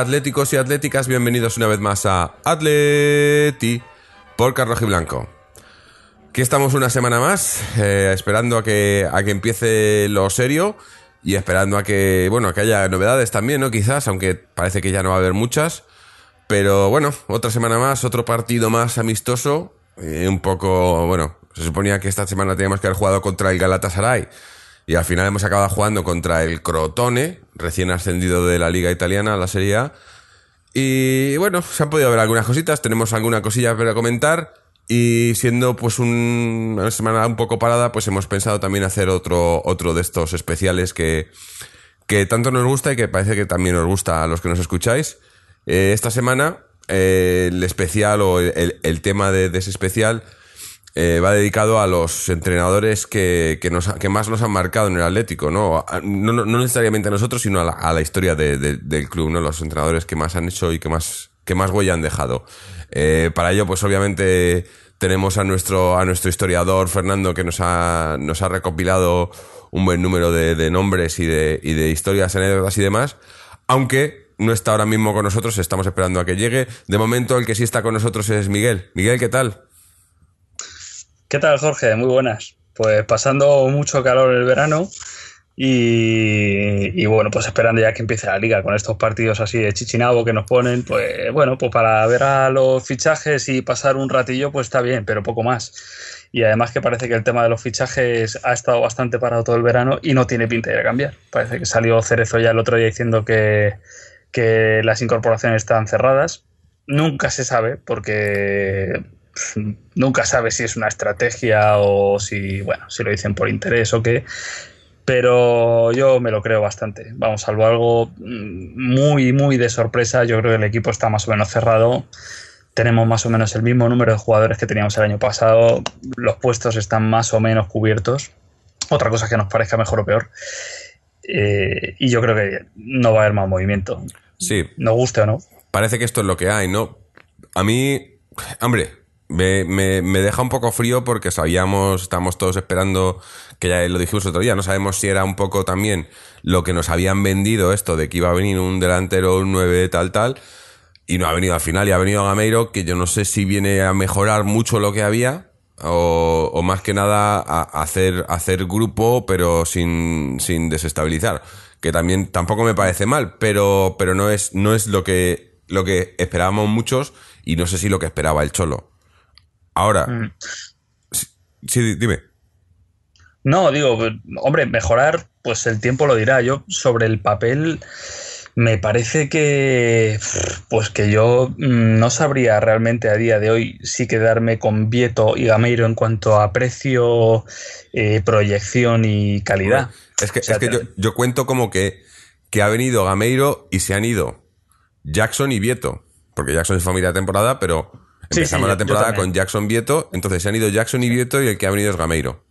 atléticos y atléticas, bienvenidos una vez más a Atleti por Carlos Blanco. Aquí estamos una semana más, eh, esperando a que, a que empiece lo serio y esperando a que, bueno, que haya novedades también, ¿no? Quizás, aunque parece que ya no va a haber muchas. Pero bueno, otra semana más, otro partido más amistoso. eh, un poco, bueno, se suponía que esta semana teníamos que haber jugado contra el Galatasaray. Y al final hemos acabado jugando contra el Crotone, recién ascendido de la Liga Italiana a la Serie A. Y bueno, se han podido ver algunas cositas, tenemos alguna cosilla para comentar. Y siendo pues un- una semana un poco parada, pues hemos pensado también hacer otro, otro de estos especiales que, que tanto nos gusta y que parece que también os gusta a los que nos escucháis. Eh, esta semana, eh, el especial o el, tema de ese especial eh, va dedicado a los entrenadores que, que, nos, que más nos han marcado en el Atlético, ¿no? No, no- necesariamente a nosotros, sino a la, a la historia de- de- del club, ¿no? Los entrenadores que más han hecho y que más, que más huella han dejado. Eh, para ello, pues obviamente tenemos a nuestro, a nuestro historiador Fernando que nos ha, nos ha recopilado un buen número de, de nombres y de, y de historias, anécdotas y demás. Aunque no está ahora mismo con nosotros, estamos esperando a que llegue. De momento, el que sí está con nosotros es Miguel. Miguel, ¿qué tal? ¿Qué tal, Jorge? Muy buenas. Pues pasando mucho calor el verano y, y bueno, pues esperando ya que empiece la liga con estos partidos así de chichinabo que nos ponen, pues bueno, pues para ver a los fichajes y pasar un ratillo, pues está bien, pero poco más. Y además que parece que el tema de los fichajes ha estado bastante parado todo el verano y no tiene pinta de cambiar. Parece que salió Cerezo ya el otro día diciendo que, que las incorporaciones están cerradas. Nunca se sabe porque nunca sabe si es una estrategia o si, bueno, si lo dicen por interés o qué. Pero yo me lo creo bastante. Vamos, salvo algo mm, muy, muy de sorpresa, yo creo que el equipo está más o menos cerrado. Tenemos más o menos el mismo número de jugadores que teníamos el año pasado. Los puestos están más o menos cubiertos. Otra cosa que nos parezca mejor o peor. Eh, y yo creo que no va a haber más movimiento. Sí, Nos guste o no. parece que esto es lo que hay, ¿no? A mí, hombre, me, me- me deja un poco frío porque sabíamos, estamos todos esperando, que ya lo dijimos otro día, no sabemos si era un poco también lo que nos habían vendido esto de que iba a venir un delantero, un 9 tal, tal, y no ha venido al final, y ha venido Gameiro, que yo no sé si viene a mejorar mucho lo que había, o, o más que nada a, a hacer, a hacer grupo, pero sin, sin desestabilizar. Que también tampoco me parece mal, pero, pero no es, no es lo que, lo que esperábamos muchos, y no sé si lo que esperaba el Cholo. Ahora, Mm. sí, sí, dime. No, digo, hombre, mejorar, pues el tiempo lo dirá. Yo sobre el papel me parece que, pues que yo mm, no sabría realmente a día de hoy si quedarme con Vieto y Gameiro en cuanto a precio, eh, proyección y calidad. Es que, O sea, es que yo, cuento como que, que ha venido Gameiro y se han ido Jackson y Vieto. Porque Jackson es familia de temporada, pero empezamos sí, la temporada con Jackson Vieto. Entonces se han ido Jackson y Vieto y el que ha venido es Gameiro.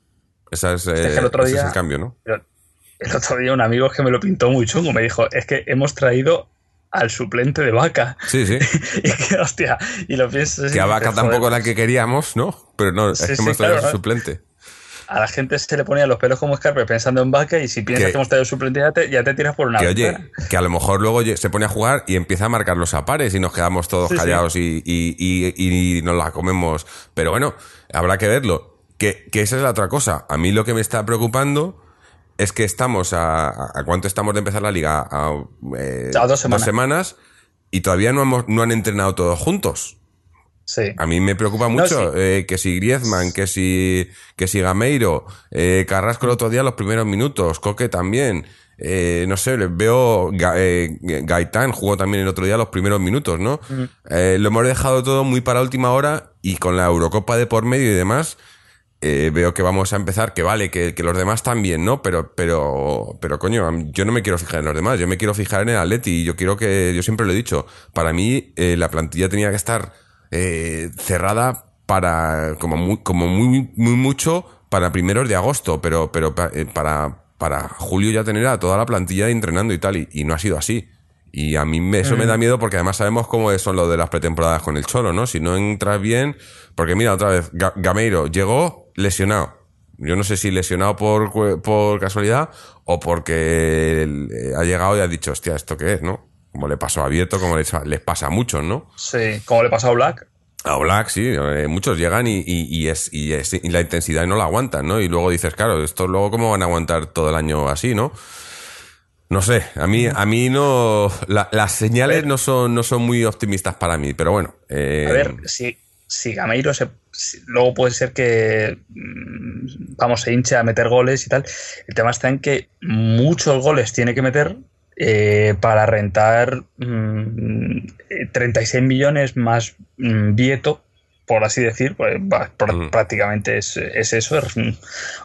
Esa es, eh, Es que el otro ese es día- el cambio, ¿no? El otro día un amigo que me lo pintó muy chungo me dijo, es que hemos traído al suplente de vaca. Sí, sí. y que, hostia, y lo piensas... que a Vaca tampoco era la que queríamos, ¿no? Pero no, es que hemos traído claro, a su ¿no? suplente. A la gente se le ponían los pelos como escarpe pensando en vaca y si piensas Que- que, hemos traído suplente ya te, ya te tiras por una Que oye, que a lo mejor luego se pone a jugar y empieza a marcar los apares y nos quedamos todos Sí, sí. callados Y, y, y- y nos la comemos. Pero bueno, habrá que verlo. Que, que esa es la otra cosa. A mí lo que me está preocupando es que estamos a. ¿A, cuánto estamos de empezar la liga? A, eh, A dos semanas. y todavía no, hemos, no han entrenado todos juntos. Sí. A mí me preocupa mucho eh, que si Griezmann, que si, que si Gameiro, eh, Carrasco el otro día los primeros minutos, Coque también. Eh, no sé, les veo Ga- eh, Gaitán jugó también el otro día los primeros minutos, ¿no? Eh, lo hemos dejado todo muy para última hora y con la Eurocopa de por medio y demás, eh, veo que vamos a empezar, que vale, que, que los demás también, ¿no? Pero, pero, pero coño, yo no me quiero fijar en los demás, yo me quiero fijar en el Atleti y yo quiero que, yo siempre lo he dicho, para mí eh, la plantilla tenía que estar eh, cerrada para, como muy, como muy, muy mucho para primeros de agosto, pero, pero eh, para, para julio ya tener a toda la plantilla entrenando y tal, y, y no ha sido así. Y a mí me- eso me da miedo porque además sabemos cómo son lo de las pretemporadas con el Cholo, ¿no? Si no entras bien, porque mira, otra vez, Ga- Gameiro llegó lesionado. Yo no sé si lesionado por, por casualidad o porque eh, ha llegado y ha dicho, hostia, ¿esto qué es, no? Como le pasó a Vieto, como les, les pasa a muchos, ¿no? Sí, como le pasó a Black. A Black, sí, eh, muchos llegan y, y- y es, y es- y la intensidad no la aguantan, ¿no? Y luego dices, claro, esto luego cómo van a aguantar todo el año así, ¿no? No sé, a mí, a mí no, la- las señales no son, no son muy optimistas para mí, pero bueno. eh, A ver, si, si Gameiro se, si- luego puede ser que mm, vamos, se hinche a meter goles y tal. El tema está en que muchos goles tiene que meter eh, para rentar mm, eh, 36 millones más mm, Vieto, por así decir, pues, pr- Mm. prácticamente es, es eso, es un,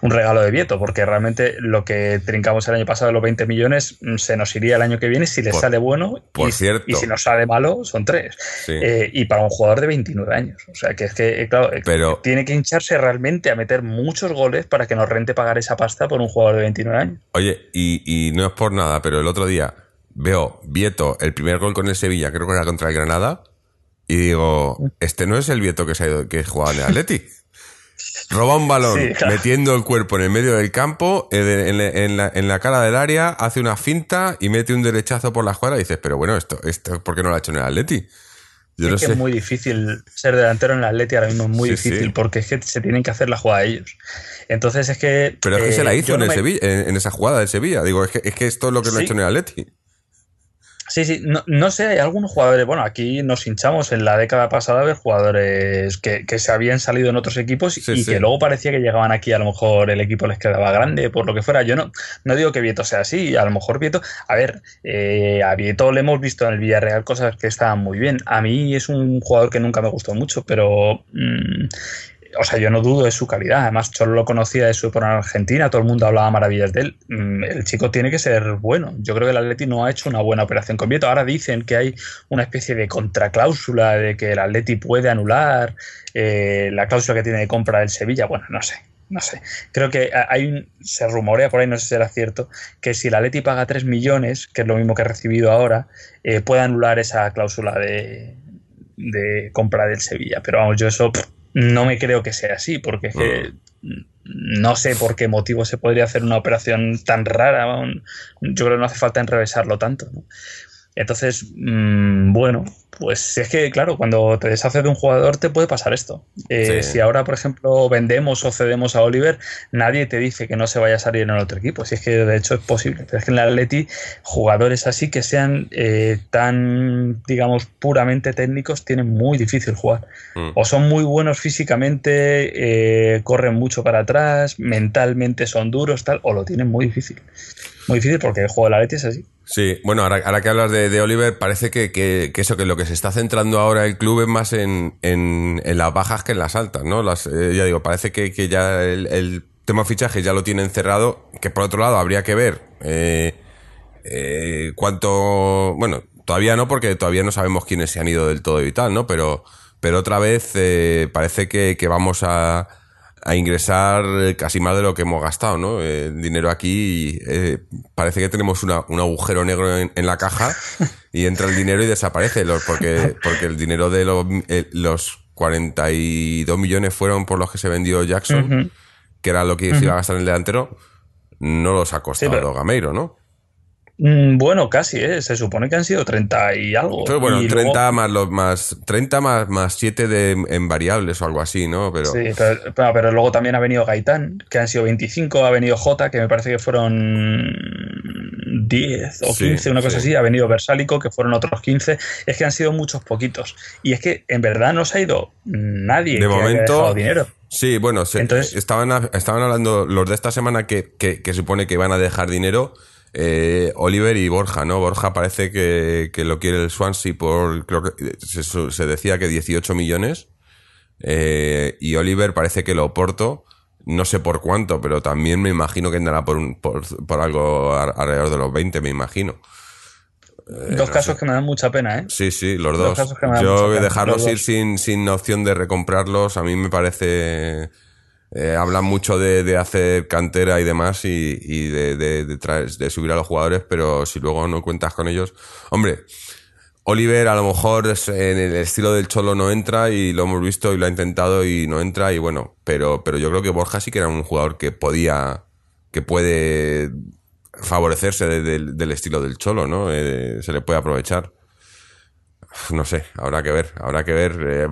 un regalo de Vieto, porque realmente lo que trincamos el año pasado de los 20 millones mm, se nos iría el año que viene si le Por- sale bueno por y, cierto. y si nos sale malo son tres. Sí. Eh, y para un jugador de 29 años. O sea, que es que, eh, claro, eh, Pero- tiene que hincharse realmente a meter muchos goles para que nos rente pagar esa pasta por un jugador de 29 años. Oye, y, y no es por nada, pero el otro día veo Vieto, el primer gol con el Sevilla, creo que era contra el Granada, y digo, este no es el Vieto que se ha ido, que jugaba en el Atleti. Roba un balón, Sí, claro. metiendo el cuerpo en el medio del campo, eh, en, la- en la, en la cara del área, hace una finta y mete un derechazo por la escuadra y dices, pero bueno, esto, esto ¿por qué no lo ha hecho en el Atleti? Yo es no que sé. es muy difícil ser delantero en el Atleti ahora mismo, es muy Sí, difícil sí. porque es que se tienen que hacer la jugada ellos. Entonces es que. Pero es que eh, se la hizo yo en, no el me- Sevilla, en, en esa jugada del Sevilla. Digo, es que, es que esto es lo que no ha hecho en el Atleti. Sí, sí, no, no sé, hay algunos jugadores, bueno, aquí nos hinchamos en la década pasada a ver jugadores que, que se habían salido en otros equipos Sí, y sí. que luego parecía que llegaban aquí, a lo mejor el equipo les quedaba grande, por lo que fuera. Yo no, no digo que Vieto sea así, a lo mejor Vieto, a ver, eh, a Vieto le hemos visto en el Villarreal cosas que estaban muy bien. A mí es un jugador que nunca me gustó mucho, pero... mm, o sea, yo no dudo de su calidad. Además, solo lo conocía de su época en Argentina, todo el mundo hablaba maravillas de él. Mm, El chico tiene que ser bueno. Yo creo que el Atleti no ha hecho una buena operación con Vieto. Ahora dicen que hay una especie de contracláusula de que el Atleti puede anular eh, la cláusula que tiene de compra del Sevilla. Bueno, no sé. No sé. Creo que hay un, se rumorea por ahí, no sé si será cierto, que si el Atleti paga 3 millones, que es lo mismo que ha recibido ahora, eh, puede anular esa cláusula de, de compra del Sevilla. Pero vamos, yo eso no me creo que sea así, porque es que no sé por qué motivo se podría hacer una operación tan rara. Yo creo que no hace falta enrevesarlo tanto. ¿no? Entonces, mmm, bueno, pues es que, claro, cuando te deshaces de un jugador te puede pasar esto. Eh, Sí. Si ahora, por ejemplo, vendemos o cedemos a Oliver, nadie te dice que no se vaya a salir en el otro equipo. Si es que de hecho es posible. Pero es que en el Atleti, jugadores así que sean eh, tan, digamos, puramente técnicos, tienen muy difícil jugar. Mm. O son muy buenos físicamente, eh, corren mucho para atrás, mentalmente son duros, tal, o lo tienen muy difícil. Muy difícil porque el juego del Atleti es así. Sí, bueno, ahora, que hablas de, de Oliver, parece que, que- que eso, que lo que se está centrando ahora el club es más en, en- en las bajas que en las altas, ¿no? Las, eh, ya digo, parece que, que ya el, el tema fichaje ya lo tienen cerrado, que por otro lado habría que ver eh, eh, cuánto, bueno, todavía no, porque todavía no sabemos quiénes se han ido del todo y tal, ¿no? Pero, pero otra vez eh, parece que, que vamos a, a ingresar casi más de lo que hemos gastado, ¿no? Eh, El dinero aquí eh, parece que tenemos una- un agujero negro en, en la caja y entra el dinero y desaparece, los- porque, porque el dinero de los, eh, los 42 millones fueron por los que se vendió Jackson, que era lo que se iba a gastar en el delantero, no los ha costado Sí, pero- Gameiro, ¿no? Mm, Bueno, casi, ¿eh? se supone que han sido 30 y algo. Pero bueno, Y 30 luego- más los más 30 más, más 7 de, en variables o algo así, ¿no? Pero Sí, pero, pero- pero luego también ha venido Gaitán, que han sido 25, ha venido Jota, que me parece que fueron 10 o Sí, 15, una cosa sí. así, ha venido Versálico, que fueron otros 15, es que han sido muchos poquitos. Y es que en verdad no se ha ido nadie de que haya momento dejado dinero. Sí, bueno, se- Entonces- estaban, estaban hablando los de esta semana que, que, que supone que van a dejar dinero. Eh, Oliver y Borja, ¿no? Borja parece que, que lo quiere el Swansea por, creo que se, se decía que 18 millones. eh, y Oliver parece que lo Oporto No sé por cuánto, pero también me imagino que andará por, un, por, por algo alrededor de los 20, me imagino. Eh, dos casos que me dan mucha pena, ¿eh? Sí, sí, los dos. Yo dejarlos ir sin, sin opción de recomprarlos, a mí me parece... Eh, hablan mucho de, hacer cantera y demás y, de, de, de, subir a los jugadores, pero si luego no cuentas con ellos... Hombre, Oliver a lo mejor en el estilo del Cholo no entra y lo hemos visto y lo ha intentado y no entra y bueno, pero, pero yo creo que Borja sí que era un jugador que podía, que puede favorecerse del estilo del Cholo, ¿no? Eh, se le puede aprovechar. No sé, habrá que ver, habrá que ver, eh,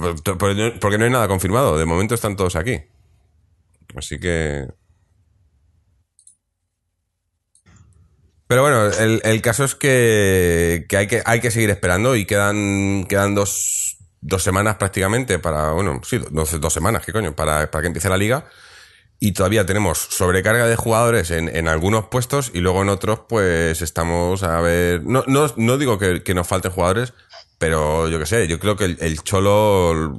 porque no hay nada confirmado, de momento están todos aquí. Así que... Pero bueno, el, caso es que, hay que hay que seguir esperando y quedan, quedan dos, dos semanas prácticamente para, bueno, sí, dos, dos semanas, ¿qué coño? Para, para que empiece la liga y todavía tenemos sobrecarga de jugadores en, en, algunos puestos y luego en otros pues estamos a ver... No, no, no digo que, que, nos falten jugadores, pero yo qué sé, yo creo que el, Cholo,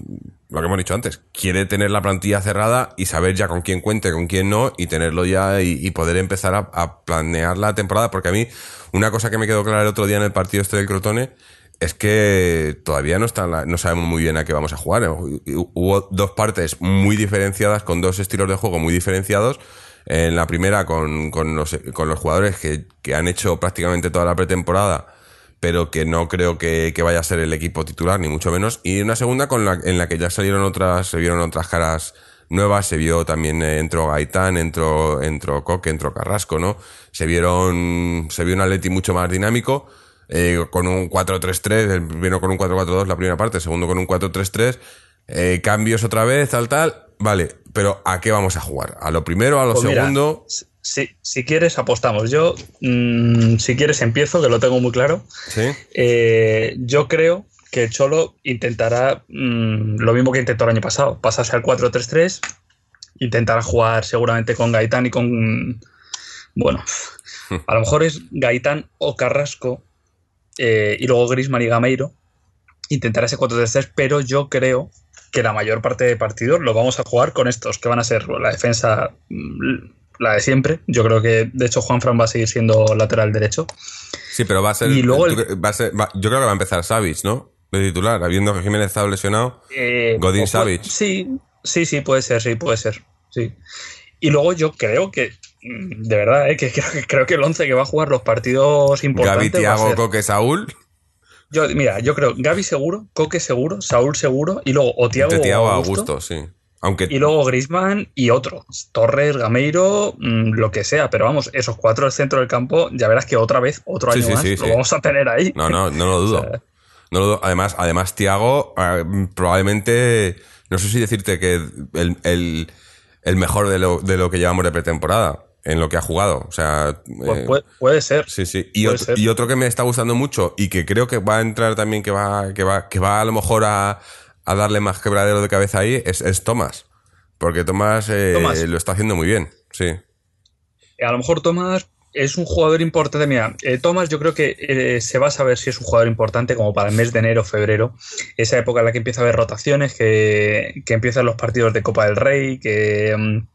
lo que hemos dicho antes, quiere tener la plantilla cerrada y saber ya con quién cuente, con quién no y tenerlo ya y, poder empezar a, planear la temporada. Porque a mí, una cosa que me quedó clara el otro día en el partido este del Crotone es que todavía no, está no sabemos muy bien a qué vamos a jugar. Hubo dos partes muy diferenciadas, con dos estilos de juego muy diferenciados. En la primera, con, con, los, con los jugadores que, que, han hecho prácticamente toda la pretemporada, pero que no creo que, que, vaya a ser el equipo titular, ni mucho menos. Y una segunda con la, en la que ya salieron otras, se vieron otras caras nuevas, se vio también, eh, entró Gaitán, entró, entró Coque, entró Carrasco, ¿no? Se vieron, se vio un Atleti mucho más dinámico eh, con un 4-3-3, el primero con un 4-4-2 la primera parte, el segundo con un 4-3-3, eh, cambios otra vez, tal, tal, vale, pero ¿a qué vamos a jugar? ¿A lo primero, a lo pues segundo? Si, si, quieres, apostamos. Yo, mm, si quieres, empiezo, que lo tengo muy claro. ¿Sí? Eh, yo creo que Cholo intentará mm, lo mismo que intentó el año pasado, pasarse al 4-3-3, intentará jugar seguramente con Gaitán y con... Bueno, a lo mejor es Gaitán o Carrasco eh, y luego Grisman y Gameiro. Intentar ese 4-3-3, pero yo creo que la mayor parte de partidos lo vamos a jugar con estos, que van a ser la defensa, mm, la de siempre. Yo creo que, de hecho, Juan Fran va a seguir siendo lateral derecho. Sí, pero va a ser. Y luego va a ser yo creo que va a empezar Savic, ¿no? De titular, habiendo que Jiménez estado lesionado. Eh, Godín Savic. Sí, sí, sí, puede ser, sí, puede ser. Sí. Y luego yo creo que Mm, de verdad, ¿eh? que creo, que el 11 que va a jugar los partidos importantes. Gaby, Tiago, Coque, Saúl. Yo, mira, yo creo Gaby seguro, Coque seguro, Saúl seguro y luego o Tiago, Tiago Augusto, sí. Aunque... Y luego Grisman y otro. Torres, Gameiro, mm, lo que sea. Pero vamos, esos cuatro del centro del campo, ya verás que otra vez, otro año más, lo vamos a tener ahí. No, no, no lo dudo. no lo dudo. Además, además Tiago, ah, probablemente, no sé si decirte que el, el, el mejor de lo, de lo que llevamos de pretemporada en lo que ha jugado. O sea, pues eh, puede, ser. Sí, sí. Y, otro, que me está gustando mucho y que creo que va a entrar también, que va, que va, que va a lo mejor a, darle más quebradero de cabeza ahí, es, es Tomás. Porque Tomás, eh, lo está haciendo muy bien. Sí. A lo mejor Tomás es un jugador importante. Mira, eh, Tomás yo creo que se va a saber si es un jugador importante como para el mes de enero, febrero, esa época en la que empieza a haber rotaciones, que, que empiezan los partidos de Copa del Rey, que... Mm,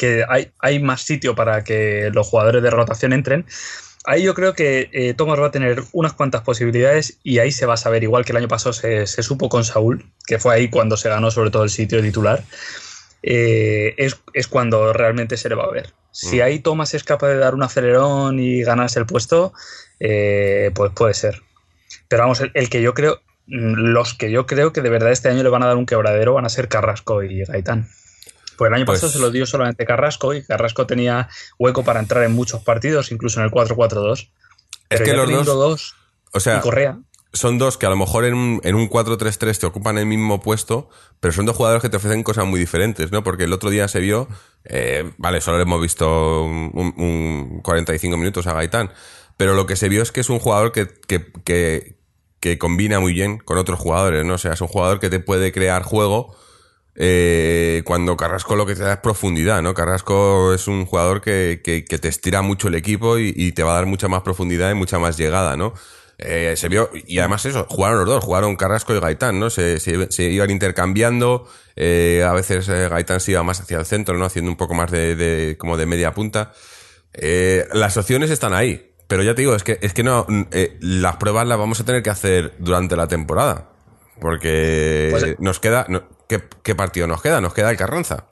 que hay, hay más sitio para que los jugadores de rotación entren. Ahí yo creo que eh, Thomas va a tener unas cuantas posibilidades y ahí se va a saber, igual que el año pasado se, supo con Saúl, que fue ahí cuando se ganó sobre todo el sitio titular, eh, es, cuando realmente se le va a ver. Si mm. ahí Thomas es capaz de dar un acelerón y ganarse el puesto, eh, pues puede ser. Pero vamos, el, que yo creo, mm, los que yo creo que de verdad este año le van a dar un quebradero van a ser Carrasco y Gaitán. Pues el año pasado pues se lo dio solamente Carrasco y Carrasco tenía hueco para entrar en muchos partidos, incluso en el 4-4-2. Es que los dos, o sea, Correa. son dos que a lo mejor en un, en un 4-3-3 te ocupan el mismo puesto, pero son dos jugadores que te ofrecen cosas muy diferentes, ¿no? Porque el otro día se vio, eh, vale, solo le hemos visto un, 45 minutos a Gaitán, pero lo que se vio es que es un jugador que, que, que, que combina muy bien con otros jugadores, ¿no? O sea, es un jugador que te puede crear juego eh, cuando Carrasco lo que te da es profundidad, ¿no? Carrasco es un jugador que, que, te estira mucho el equipo y, te va a dar mucha más profundidad y mucha más llegada, ¿no? Eh, se vio, y además eso, jugaron los dos, jugaron Carrasco y Gaitán, ¿no? Se, se- se iban intercambiando, eh, a veces eh, Gaitán se iba más hacia el centro, ¿no? Haciendo un poco más de, de- como de media punta. Eh, las opciones están ahí, pero ya te digo, es que, es que no, eh, las pruebas las vamos a tener que hacer durante la temporada, porque Pues, eh, nos queda, no- ¿qué, qué partido nos queda? Nos queda el Carranza.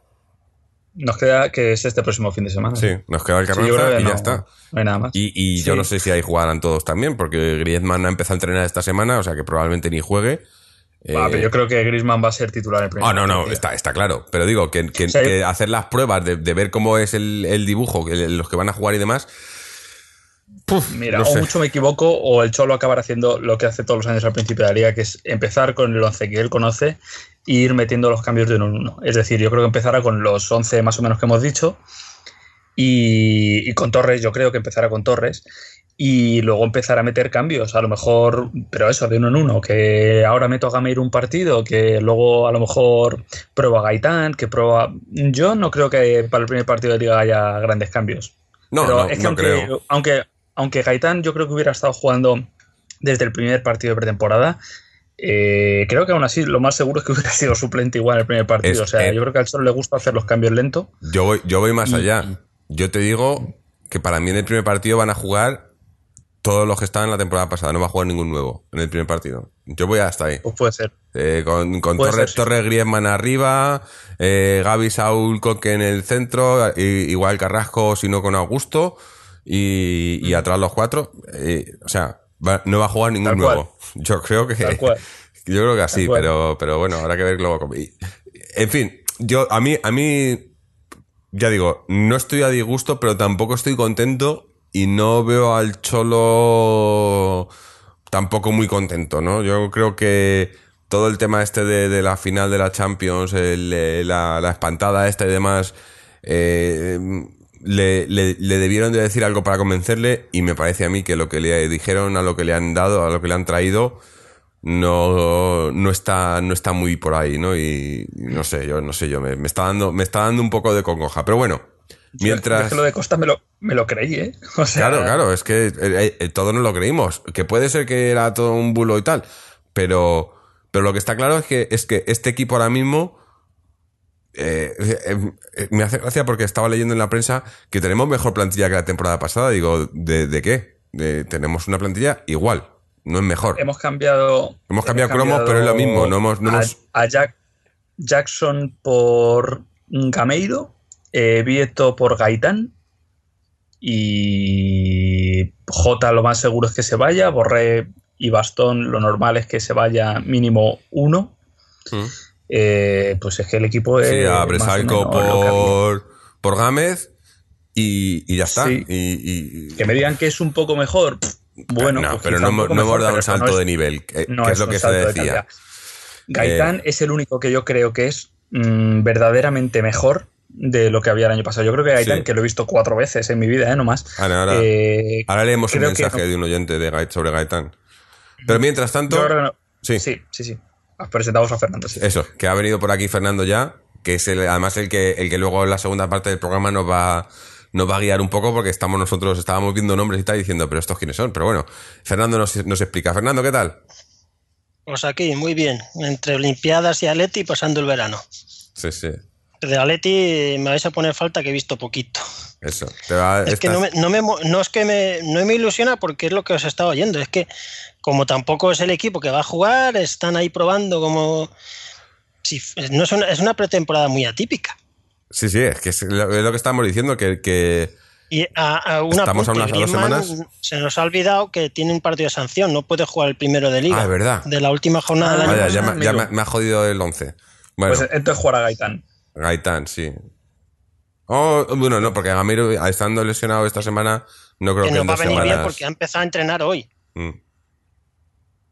Nos queda que es este próximo fin de semana. Sí, nos queda el Carranza y no, ya está. No hay nada más. Y, y yo no sé si ahí jugarán todos también, porque Griezmann ha empezado a entrenar esta semana, o sea que probablemente ni juegue. Ah, Eh, pero yo creo que Griezmann va a ser titular el primer Ah, no, no, partido. está, está claro. Pero digo, que, que- O sea, yo- que hacer las pruebas de, de ver cómo es el, el dibujo, que los que van a jugar y demás. Puf, Mira, no o mucho me equivoco, o el Cholo acabará haciendo lo que hace todos los años al principio de la liga, que es empezar con el 11 que él conoce e ir metiendo los cambios de uno en uno. Es decir, yo creo que empezará con los 11 más o menos que hemos dicho, y, y con Torres, yo creo que empezará con Torres, y luego empezar a meter cambios, a lo mejor, pero eso, de uno en uno, que ahora meto a Gameiro un partido, que luego a lo mejor prueba a Gaitán, que prueba... Yo no creo que para el primer partido de liga haya grandes cambios. No, Pero no, es que no aunque, creo. Aunque, aunque Gaitán yo creo que hubiera estado jugando desde el primer partido de pretemporada, eh, creo que aún así lo más seguro es que hubiera sido suplente igual en el primer partido. Es- o sea, eh, yo creo que al Cholo le gusta hacer los cambios lento. Yo voy, yo voy más Y- allá. Yo te digo que para mí en el primer partido van a jugar todos los que estaban la temporada pasada. No va a jugar ningún nuevo en el primer partido. Yo voy hasta ahí. Pues puede ser. Eh, con con Puede Torres, ser, sí. Torres Griezmann arriba, eh, Gaby Saúl Coque en el centro, igual Carrasco, si no con Augusto, y, y atrás los cuatro. Eh, o sea, va- no va a jugar ningún nuevo. Yo creo que. Yo creo que así, pero, pero bueno, habrá que ver luego. En fin, yo, a mí, a mí, ya digo, no estoy a disgusto, pero tampoco estoy contento y no veo al Cholo tampoco muy contento, ¿no? Yo creo que todo el tema este de, de la final de la Champions, el, eh, la, la espantada esta y demás, eh, le, le- le debieron de decir algo para convencerle y me parece a mí que lo que le dijeron, a lo que le han dado, a lo que le han traído, no, no está, no está muy por ahí, ¿no? Y, y no sé, yo, no sé yo, me, me está dando, me está dando un poco de congoja. Pero bueno, Yo- yo mientras. es que lo de Costa me lo, me lo creí, ¿eh? O sea, Claro, claro, es que eh, eh, todos nos lo creímos. Que puede ser que era todo un bulo y tal. Pero, pero lo que está claro es que, es que este equipo ahora mismo. Eh, eh, eh, me hace gracia porque estaba leyendo en la prensa que tenemos mejor plantilla que la temporada pasada. Digo, ¿de, de qué? De- tenemos una plantilla igual, no es mejor. Hemos cambiado. Hemos cambiado cromos, pero es lo mismo, no hemos- no a, hemos- a Jack- Jackson por Gameiro, eh, Vieto por Gaitán. Y J lo más seguro es que se vaya. Borré y Bastón lo normal es que se vaya mínimo uno. Mm. Eh, pues es que el equipo es. Sí, a más o Bresalco por, por Gámez y, y ya está. Sí. Y, y- Que me digan que es un poco mejor. Bueno, no, pues pero no, no hemos dado un no salto es- de nivel, que, no que es lo que se salto de decía. calidad. Gaitán Eh, es el único que yo creo que es mm, verdaderamente mejor de lo que había el año pasado. Yo creo que Gaitán, Sí. que lo he visto cuatro veces en mi vida, ¿eh? no más. Ahora, ahora, eh, ahora leemos un que mensaje de un oyente de Gait sobre Gaitán. Pero mientras tanto, Sí, sí, sí. Presentamos a Fernando. Sí. eso, que ha venido por aquí Fernando ya, que es el, además el que, el que luego en la segunda parte del programa nos va, nos va a guiar un poco porque estamos nosotros, estábamos viendo nombres y tal diciendo, pero estos quiénes son. Pero bueno, Fernando nos, nos explica. Fernando, ¿qué tal? Pues aquí, muy bien. Entre Olimpiadas y Atleti pasando el verano. Sí, sí, De Atleti me vais a poner falta que he visto poquito. Eso. Te va- Es que no, me, no, me no es que me, no me ilusiona porque es lo que os he estado oyendo. Es que como tampoco es el equipo que va a jugar, están ahí probando como... Si, no es, una, es una pretemporada muy atípica. Sí, sí, es que es lo, es lo que estamos diciendo, que, que Y a, a una Estamos a unas- dos semanas. se nos ha olvidado que tiene un partido de sanción, no puede jugar el primero de liga. Ah, es verdad. De la última jornada del año Vaya, ya, me, ya amigo. me- me ha jodido el 11. Bueno, Pues entonces jugará Gaitán. Gaitán, sí. Oh, bueno, no, porque Gamiro, estando lesionado esta semana, no creo que que, nos en va a venir bien semanas... porque ha empezado a entrenar hoy. Mm.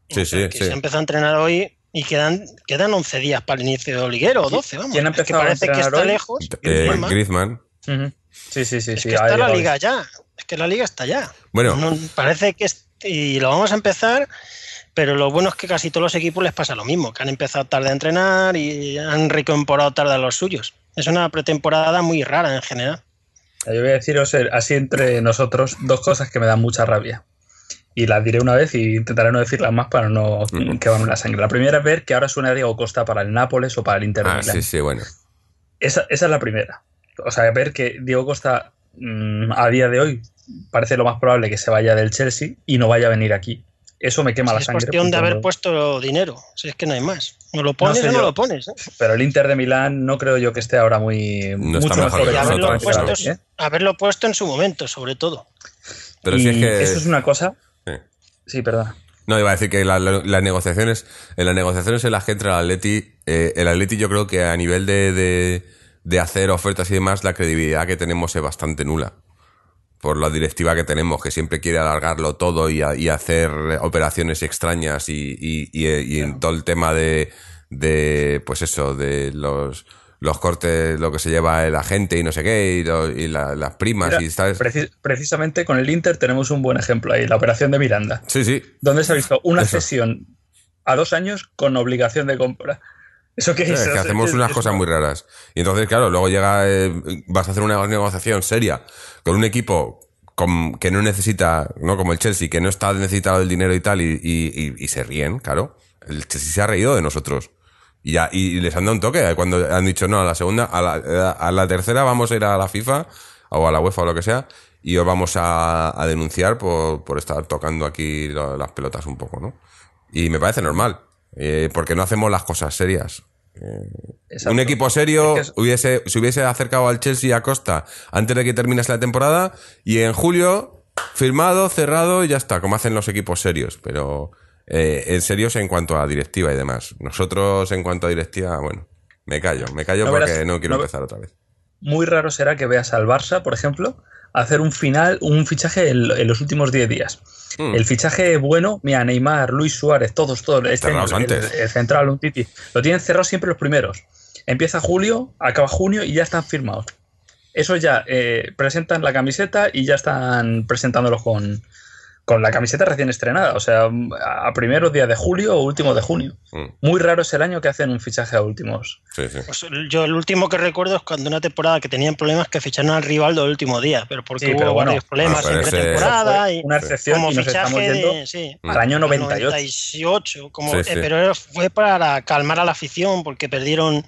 Sí, O sea, sí, que sí. Se ha empezado a entrenar hoy y quedan, quedan 11 días para el inicio de Liguero, o 12, vamos. quién ha es que empezado a parece que entrenar está hoy? lejos. Eh, Griezmann. Griezmann. Ujú. Sí, sí, sí. es sí, que está la liga ya. Es que la liga está ya. Bueno, No- parece que es- y lo vamos a empezar, pero lo bueno es que casi todos los equipos les pasa lo mismo, que han empezado tarde a entrenar y han recomporado tarde a los suyos. Es una pretemporada muy rara en general. Yo voy a deciros así entre nosotros dos cosas que me dan mucha rabia. y las diré una vez y intentaré no decirlas más para no Mm. quedarme la sangre. La primera es ver que ahora suena Diego Costa para el Nápoles o para el Inter de Ah, Milán. sí, sí, bueno. Esa, esa es la primera. O sea, ver que Diego Costa mm, a día de hoy parece lo más probable que se vaya del Chelsea y no vaya a venir aquí. Eso me quema Si la es sangre. cuestión de haber puesto dinero. Si es que no hay más. ¿No lo pones sé o no yo. lo pones? ¿eh? Pero el Inter de Milán no creo yo que esté ahora muy No mucho está mejor mejor que Y que nosotros, haberlo, claro. puesto, ¿eh? haberlo puesto en su momento, sobre todo. Pero Y si es que... Eso es una cosa. Sí. Sí, perdona. No, iba a decir que la- la- las negociaciones, en las negociaciones en las que entra el Atleti, eh, el Atleti yo creo que a nivel de, de, de hacer ofertas y demás, la credibilidad que tenemos es bastante nula. Por la directiva que tenemos, que siempre quiere alargarlo todo y, a- y hacer operaciones extrañas y, y, y- y en todo el tema de, de, pues eso, de los, los cortes, lo que se lleva la gente y no sé qué, y, lo- y la- las primas Mira, y precisamente con el Inter tenemos un buen ejemplo ahí, la operación de Miranda, Sí, sí. donde se ha visto una Eso. cesión a dos años con obligación de compra. ¿Eso qué es? es que hacemos unas cosas muy raras. Y entonces, claro, luego llega, eh, vas a hacer una negociación seria con un equipo con- que no necesita, no como el Chelsea, que no está necesitado del dinero y tal, y, y- y- y se ríen, claro. El Chelsea se ha reído de nosotros. Y, ya, y les han dado un toque cuando han dicho, no, a la segunda, a la, a la tercera vamos a ir a la FIFA o a la UEFA o lo que sea, y os vamos a, a denunciar por, por estar tocando aquí las pelotas un poco, ¿no? Y me parece normal, eh, porque no hacemos las cosas serias. Exacto. Un equipo serio Es que es- hubiese, se hubiese acercado al Chelsea a Costa antes de que terminase la temporada y en julio firmado, cerrado y ya está, como hacen los equipos serios. Pero eh, en serios en cuanto a directiva y demás. Nosotros en cuanto a directiva, bueno, me callo, me callo No porque verás- no quiero no- empezar otra vez. Muy raro será que veas al Barça, por ejemplo, hacer un final, un fichaje en, en los últimos 10 días. Hmm. El fichaje bueno, mira, Neymar, Luis Suárez, todos, todos. Este, el, antes. el central, un Titi. Lo tienen cerrado siempre los primeros. Empieza julio, acaba junio y ya están firmados. Eso ya eh, presentan la camiseta y ya están presentándolos con, con la camiseta recién estrenada. O sea, a primeros días de julio o últimos de junio. Mm, Muy raro es el año que hacen un fichaje a últimos. sí, sí. Pues yo el último que recuerdo es cuando una temporada que tenían problemas que ficharon al rival del último día, pero porque Sí, hubo pero bueno, varios problemas en pretemporada y Una excepción como y nos estamos fichaje yendo de, sí, Mm. al año al 98. 98, como, Sí, eh, pero fue para calmar a la afición porque perdieron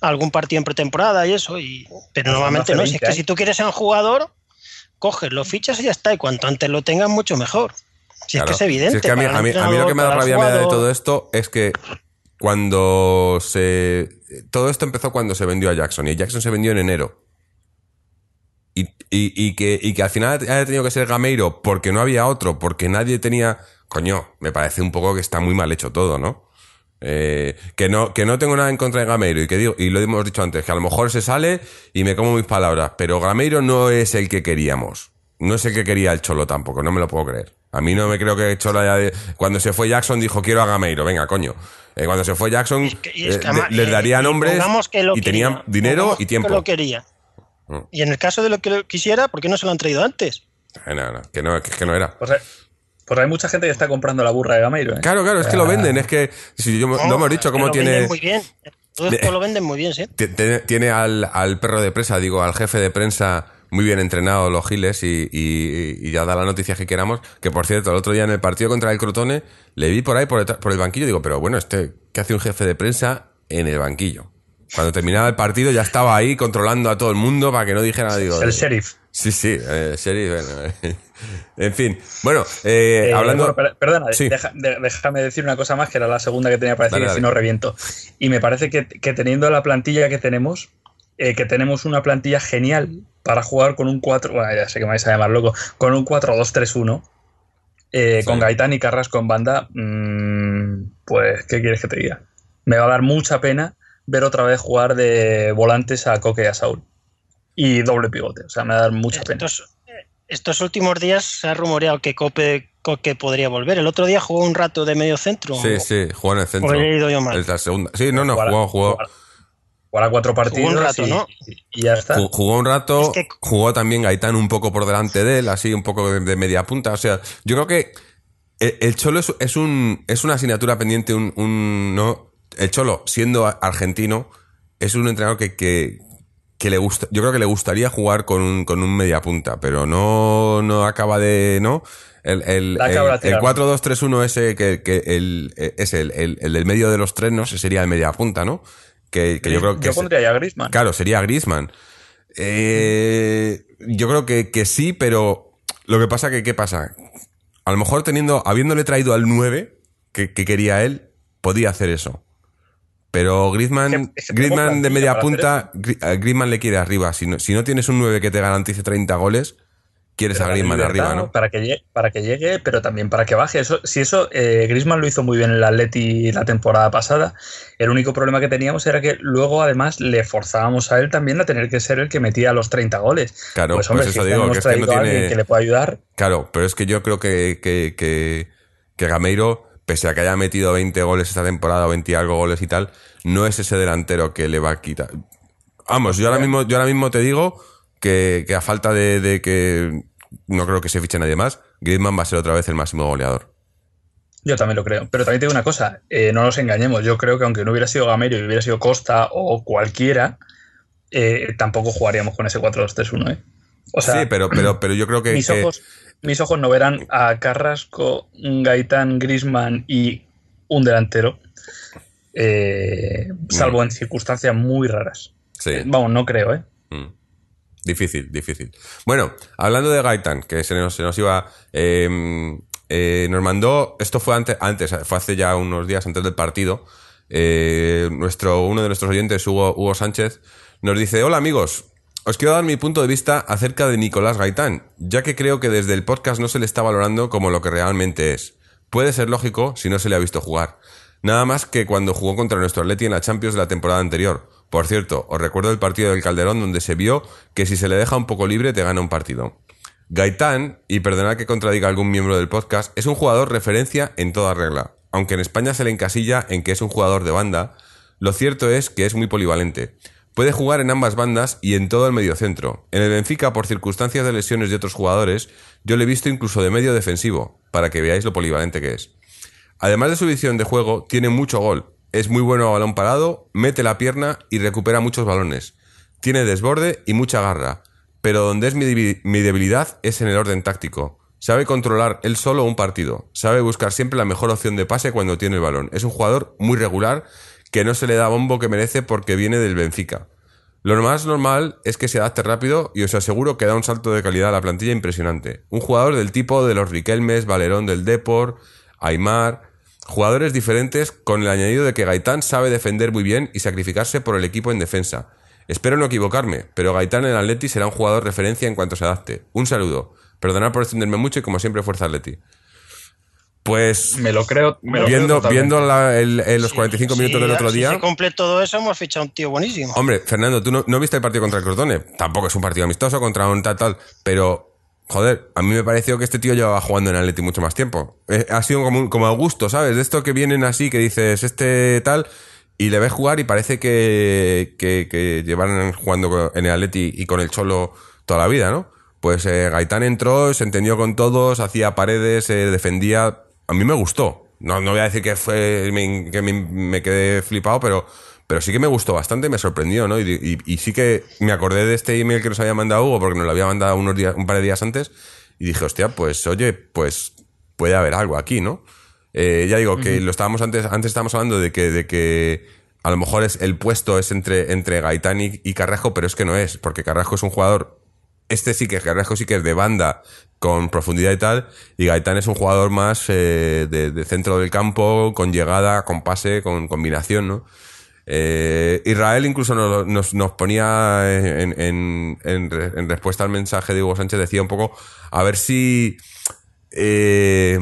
algún partido en pretemporada y eso, y, pero Pues normalmente no, si es 20 que si tú quieres ser un jugador, coges, lo fichas y ya está, y cuanto antes lo tengas, mucho mejor. Si Claro. es que es evidente. Si es que a mí, para a el mí- a mí lo que me da rabia me da de todo esto es que cuando se... Todo esto empezó cuando se vendió a Jackson y Jackson se vendió en enero. Y, y- y que, y que al final haya tenido que ser Gameiro porque no había otro, porque nadie tenía... Coño, me parece un poco que está muy mal hecho todo, ¿no? Eh, que no que no tengo nada en contra de Gameiro y que digo y lo hemos dicho antes que a lo mejor se sale y me como mis palabras pero Gameiro no es el que queríamos no es el que quería el Cholo tampoco no me lo puedo creer a mí no me creo que el Cholo haya de- cuando se fue Jackson dijo quiero a Gameiro venga coño Eh, cuando se fue Jackson Es que- eh, además, les eh, daría nombres que lo y tenían quería, dinero pongamos y tiempo Que lo quería. Mm. Y en el caso de lo que lo quisiera, ¿por qué no se lo han traído antes? Eh, no, no, que no que, que no era Pues, pues hay mucha gente que está comprando la burra de Gameiro. ¿eh? claro claro es que lo venden es que si yo, no hemos dicho que cómo lo tiene venden muy bien. Todo esto De- lo venden muy bien, sí. Ti- Tiene, tiene al, al perro de prensa, digo, al jefe de prensa muy bien entrenado, los giles, y, y- y ya da la noticia que queramos. Que por cierto, el otro día en el partido contra el Crotone, le vi por ahí, por, detrás- por el banquillo, digo, pero bueno, este, ¿qué hace un jefe de prensa en el banquillo? Cuando terminaba el partido ya estaba ahí controlando a todo el mundo para que no dijera nada. Digo, El eh, sheriff. Sí, sí, eh, sheriff, bueno, en fin. Bueno, eh, Eh, hablando... bueno, perdona, Sí. deja- de- déjame decir una cosa más, que era la segunda que tenía para decir, Dale, si no reviento. Y me parece que, que teniendo la plantilla que tenemos, eh, que tenemos una plantilla genial para jugar con un 4, bueno, ya sé que me vais a llamar loco, con un 4-2-3-1, eh, Sí. con Gaitán y Carrasco en banda, mm, pues, ¿qué quieres que te diga? Me va a dar mucha pena ver otra vez jugar de volantes a Coque y a Saúl. Y doble pivote, o sea, me va a dar mucha pena. Estos, estos últimos días se ha rumoreado que Cope, Coque podría volver. El otro día jugó un rato de medio centro. Sí, sí, jugó en el centro. O he leído yo mal. Es la segunda. Sí, no, no, Jugar a- jugó, jugó. a cuatro partidos un rato, y, ¿no? y ya está. Ju- Jugó un rato, Es que- jugó también Gaitán un poco por delante de él, así un poco de, de media punta. O sea, yo creo que el, el Cholo es, es un, es una asignatura pendiente, un, un- no, el Cholo, siendo argentino, es un entrenador que, que, que le gusta, yo creo que le gustaría jugar con un, con un mediapunta, pero no, no acaba de, ¿no? El, el, La el, el tirar. 4-2-3-1 ese que, que el, es el, el, el del medio de los tres, ¿no? Ese sería el mediapunta, ¿no? Que, que yo creo que yo pondría ya a Griezmann. Claro, sería Griezmann. Eh, yo creo que, que sí, pero lo que pasa que, ¿qué pasa? A lo mejor teniendo, habiéndole traído al 9 que, que quería él, podía hacer eso. Pero Griezmann, Es que- es que tengo Griezmann de media punta, a Griezmann le quiere arriba. Si no, si no tienes un 9 que te garantice 30 goles, quieres Pero a Griezmann libertad, arriba, ¿no? Para que, llegue, para que llegue, pero también para que baje. Eso, si eso, eh, Griezmann lo hizo muy bien en el Atleti la temporada pasada. El único problema que teníamos era que luego, además, le forzábamos a él también a tener que ser el que metía los 30 goles. Claro, pues, hombre, pues si eso ya digo, que es que no tiene- que le pueda ayudar, Claro, pero es que yo creo que, que, que, que Gameiro, pese a que haya metido 20 goles esta temporada, o 20 y algo goles y tal, no es ese delantero que le va a quitar. Vamos, yo ahora mismo, yo ahora mismo te digo que, que a falta de, de que no creo que se fiche nadie más, Griezmann va a ser otra vez el máximo goleador. yo también lo creo. Pero también te digo una cosa, eh, no nos engañemos. Yo creo que aunque no hubiera sido Gamero y hubiera sido Costa o cualquiera, eh, tampoco jugaríamos con ese 4-2-3-1, ¿eh? O sea, sí, pero, pero, pero yo creo que, mis que- ojos, mis ojos no verán a Carrasco, Gaitán, Grisman y un delantero, eh, salvo en circunstancias muy raras. sí. Vamos, no creo, ¿eh? Mm. Difícil, difícil. Bueno, hablando de Gaitán, que se nos, se nos iba. eh, eh, nos mandó. Esto fue antes, antes, fue hace ya unos días antes del partido. eh, nuestro, uno de nuestros oyentes, Hugo, Hugo Sánchez, nos dice: Hola amigos, os quiero dar mi punto de vista acerca de Nicolás Gaitán, ya que creo que desde el podcast no se le está valorando como lo que realmente es. Puede ser lógico si no se le ha visto jugar. Nada más que cuando jugó contra nuestro Atleti en la Champions de la temporada anterior. Por cierto, os recuerdo el partido del Calderón donde se vio que si se le deja un poco libre te gana un partido. Gaitán, y perdonad que contradiga algún miembro del podcast, es un jugador referencia en toda regla. Aunque en España se le encasilla en que es un jugador de banda, lo cierto es que es muy polivalente. Puede jugar en ambas bandas y en todo el mediocentro. En el Benfica, por circunstancias de lesiones de otros jugadores, yo le he visto incluso de medio defensivo, para que veáis lo polivalente que es. Además de su visión de juego, tiene mucho gol. Es muy bueno a balón parado, mete la pierna y recupera muchos balones. Tiene desborde y mucha garra. Pero donde es mi, debi- mi debilidad es en el orden táctico. Sabe controlar él solo un partido. Sabe buscar siempre la mejor opción de pase cuando tiene el balón. Es un jugador muy regular que no se le da bombo que merece porque viene del Benfica. Lo más normal es que se adapte rápido y os aseguro que da un salto de calidad a la plantilla impresionante. Un jugador del tipo de los Riquelmes, Valerón del Depor, Aymar, jugadores diferentes con el añadido de que Gaitán sabe defender muy bien y sacrificarse por el equipo en defensa. Espero no equivocarme, pero Gaitán en el Atleti será un jugador referencia en cuanto se adapte. Un saludo. Perdonad por extenderme mucho y como siempre fuerza Atleti. Pues Me lo creo. me lo creo viendo, totalmente. viendo la- el- el- los Sí, 45 sí, minutos del otro si día... se cumple todo eso, hemos fichado un tío buenísimo. Hombre, Fernando, tú no, no viste el partido contra el Crotone. Tampoco es un partido amistoso contra un tal tal. Pero, joder, a mí me pareció que este tío llevaba jugando en Atleti mucho más tiempo. Eh, ha sido como, un- como a gusto, ¿sabes? De esto que vienen así, que dices, este tal, y le ves jugar y parece que, que, que llevaran jugando en el Atleti y con el Cholo toda la vida, ¿no? Pues eh, Gaitán entró, se entendió con todos, hacía paredes, eh, defendía. A mí me gustó. No, no voy a decir que fue me- que me, me quedé flipado, pero, pero sí que me gustó bastante, me sorprendió, ¿no? Y, y- y sí que me acordé de este email que nos había mandado Hugo, porque nos lo había mandado unos días, un par de días antes, y dije, hostia, pues oye, pues puede haber algo aquí, ¿no? Eh, ya digo, que lo estábamos antes, antes estábamos hablando de que, de que a lo mejor es, el puesto es entre, entre Gaitán y, y Carrasco, pero es que no es, porque Carrasco es un jugador este sí que Carrasco sí que es de banda con profundidad y tal, y Gaitán es un jugador más eh, de, centro del campo, con llegada, con pase, con combinación, ¿no? Eh, Israel incluso nos, nos, ponía en, en, en, re- en respuesta al mensaje de Hugo Sánchez, decía un poco, a ver si... eh,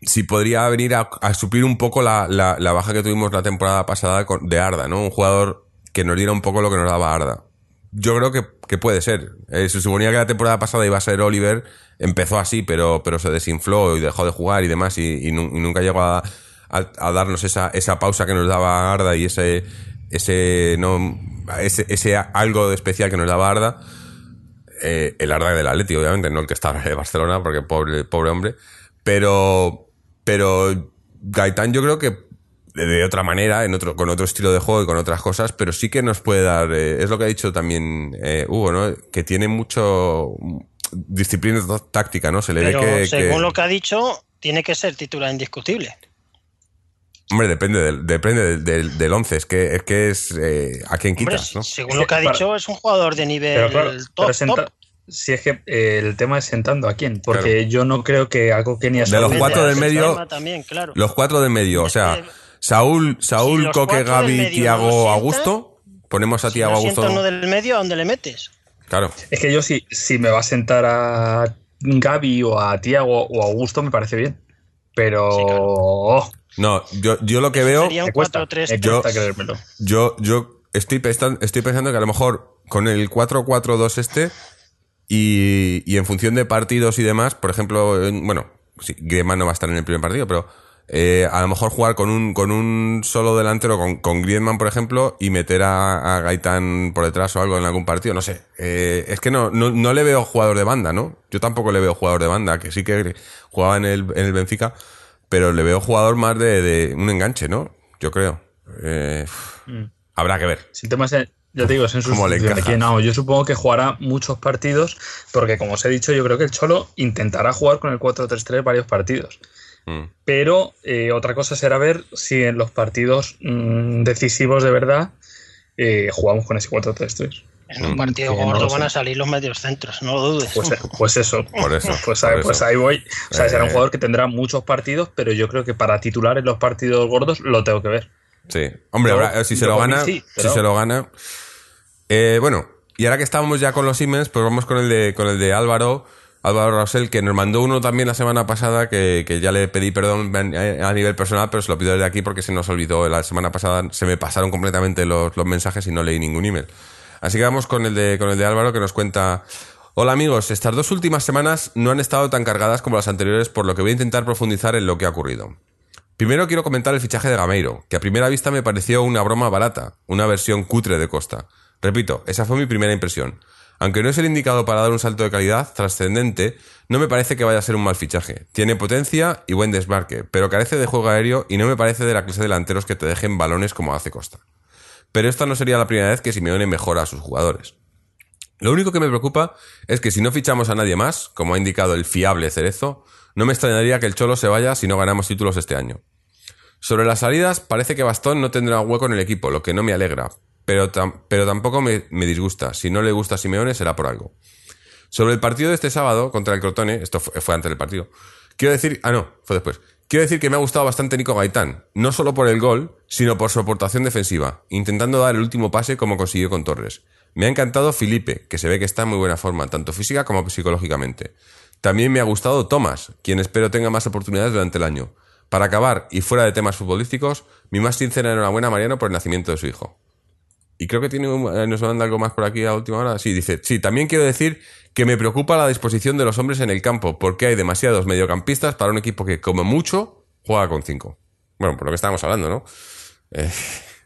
si podría venir a, a suplir un poco la, la, la baja que tuvimos la temporada pasada de Arda, ¿no? Un jugador que nos diera un poco lo que nos daba Arda. Yo creo que, que puede ser. Eh, se suponía que la temporada pasada iba a ser Oliver, empezó así, pero, pero se desinfló y dejó de jugar y demás, y, y nu- y nunca llegó a, a- darnos esa, esa pausa que nos daba Arda y ese, ese, no, ese, ese algo especial que nos daba Arda. Eh, el Arda del Atleti, obviamente, no el que está de Barcelona, porque pobre, pobre hombre. Pero, pero Gaitán yo creo que de, de otra manera, en otro, con otro estilo de juego y con otras cosas, pero sí que nos puede dar, eh, es lo que ha dicho también eh, Hugo, ¿no? Que tiene mucho disciplina táctica, ¿no? Se le Pero ve que, según que- lo que ha dicho, tiene que ser titular indiscutible. hombre, depende del, depende del, del, del once, es que es que es eh, a quién Hombre, quitas, ¿no? según lo que ha Para- dicho, es un jugador de nivel Pero claro, top, pero senta- top. si es que eh, el tema es sentando a quién, porque yo no creo que a Coque ni a De los cuatro del medio, también, claro. Los cuatro del medio, o sea, que- Saúl, Saúl, Si Coque, Gaby, medio Tiago, Augusto. Ponemos a Si Tiago no Augusto. uno del medio, ¿a dónde le metes? Claro. Es que yo si, si me va a sentar a Gaby o a Tiago o a Augusto me parece bien. Pero Sí, claro. oh, No, yo, yo lo que veo, Sería un me cuesta, 4-3. me Yo- cuesta creérmelo. yo, yo estoy pensando, estoy pensando que a lo mejor con el 4-4-2 este y, y en función de partidos y demás, por ejemplo, en- bueno, sí, Griezmann no va a estar en el primer partido, pero eh, a lo mejor jugar con un, con un solo delantero, con, con Griezmann, por ejemplo, y meter a, a Gaitán por detrás o algo en algún partido, no sé. Eh, es que no, no, no le veo jugador de banda, ¿no? Yo tampoco le veo jugador de banda, que sí que jugaba en el, en el Benfica, pero le veo jugador más de, de un enganche, ¿no? Yo creo. Eh, Habrá que ver. Si el tema es, en- ya te digo, es en ¿Cómo le sustitución. No, yo supongo que jugará muchos partidos, porque como os he dicho, yo creo que el Cholo intentará jugar con el 4-3-3 varios partidos. Mm. Pero eh, otra cosa será ver si en los partidos mm, decisivos de verdad eh, jugamos con ese 4-3-3. En un partido gordo van a salir los medios centros, no lo dudes. Pues, pues eso. Por eso, Pues, por ahí, eso. pues ahí voy. O sea, será un Eh. jugador que tendrá muchos partidos, pero yo creo que para titular en los partidos gordos lo tengo que ver. Sí. Hombre, Yo- habrá- si se lo gana, sí, si se lo gana. Eh, bueno, y ahora que estábamos ya con los Siemens, pues vamos con el de, con el de Álvaro, Álvaro Rosell, que nos mandó uno también la semana pasada, que, ya le pedí perdón a a nivel personal, pero se lo pido desde aquí porque se nos olvidó. La semana pasada se me pasaron completamente los, los mensajes y no leí ningún email. Así que vamos con el de, con el de Álvaro que nos cuenta. Hola amigos, estas dos últimas semanas no han estado tan cargadas como las anteriores, por lo que voy a intentar profundizar en lo que ha ocurrido. Primero quiero comentar el fichaje de Gameiro, que a primera vista me pareció una broma barata, una versión cutre de Costa. Repito, esa fue mi primera impresión. Aunque no es el indicado para dar un salto de calidad trascendente, no me parece que vaya a ser un mal fichaje. Tiene potencia y buen desmarque, pero carece de juego aéreo y no me parece de la clase de delanteros que te dejen balones como hace Costa. Pero esta no sería la primera vez que Simeone mejora a sus jugadores. Lo único que me preocupa es que si no fichamos a nadie más, como ha indicado el fiable Cerezo, no me extrañaría que el Cholo se vaya si no ganamos títulos este año. Sobre las salidas, parece que Bastón no tendrá hueco en el equipo, lo que no me alegra, pero, tam- pero tampoco me, me disgusta. Si no le gusta a Simeone, será por algo. Sobre el partido de este sábado contra el Crotone, esto fue, antes del partido, quiero decir, ah no, fue después. Quiero decir que me ha gustado bastante Nico Gaitán, no solo por el gol, sino por su aportación defensiva, intentando dar el último pase como consiguió con Torres. Me ha encantado Felipe, que se ve que está en muy buena forma, tanto física como psicológicamente. También me ha gustado Thomas, quien espero tenga más oportunidades durante el año. Para acabar, y fuera de temas futbolísticos, mi más sincera enhorabuena a Mariano por el nacimiento de su hijo. Y creo que tiene un- eh, nos manda algo más por aquí a última hora. Sí, dice, sí, también quiero decir que me preocupa la disposición de los hombres en el campo, porque hay demasiados mediocampistas para un equipo que, como mucho, juega con cinco. Bueno, por lo que estábamos hablando, ¿no? Eh,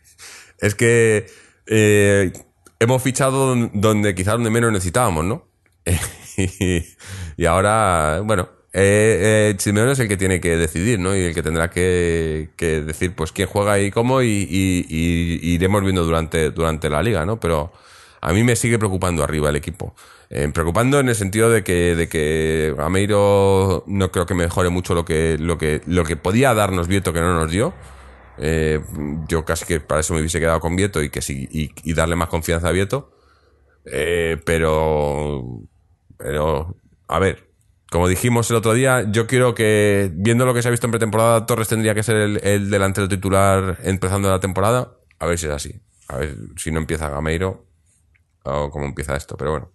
es que eh, hemos fichado don- donde quizás donde menos necesitábamos, ¿no? y ahora, bueno, eh, eh, es el que tiene que decidir, ¿no? Y el que tendrá que, que decir, pues, quién juega y cómo, y, y- y- iremos viendo durante, durante la liga, ¿no? Pero a mí me sigue preocupando arriba el equipo. Eh, preocupando en el sentido de que, de que Gameiro no creo que mejore mucho lo que, lo que, lo que podía darnos Vieto que no nos dio. Eh, yo casi que para eso me hubiese quedado con Vieto y que sí, y, y darle más confianza a Vieto. Eh, pero, pero, a ver, como dijimos el otro día, yo quiero que, viendo lo que se ha visto en pretemporada, Torres tendría que ser el, el delantero titular empezando la temporada. A ver si es así. A ver si no empieza Gameiro o cómo empieza esto, pero bueno.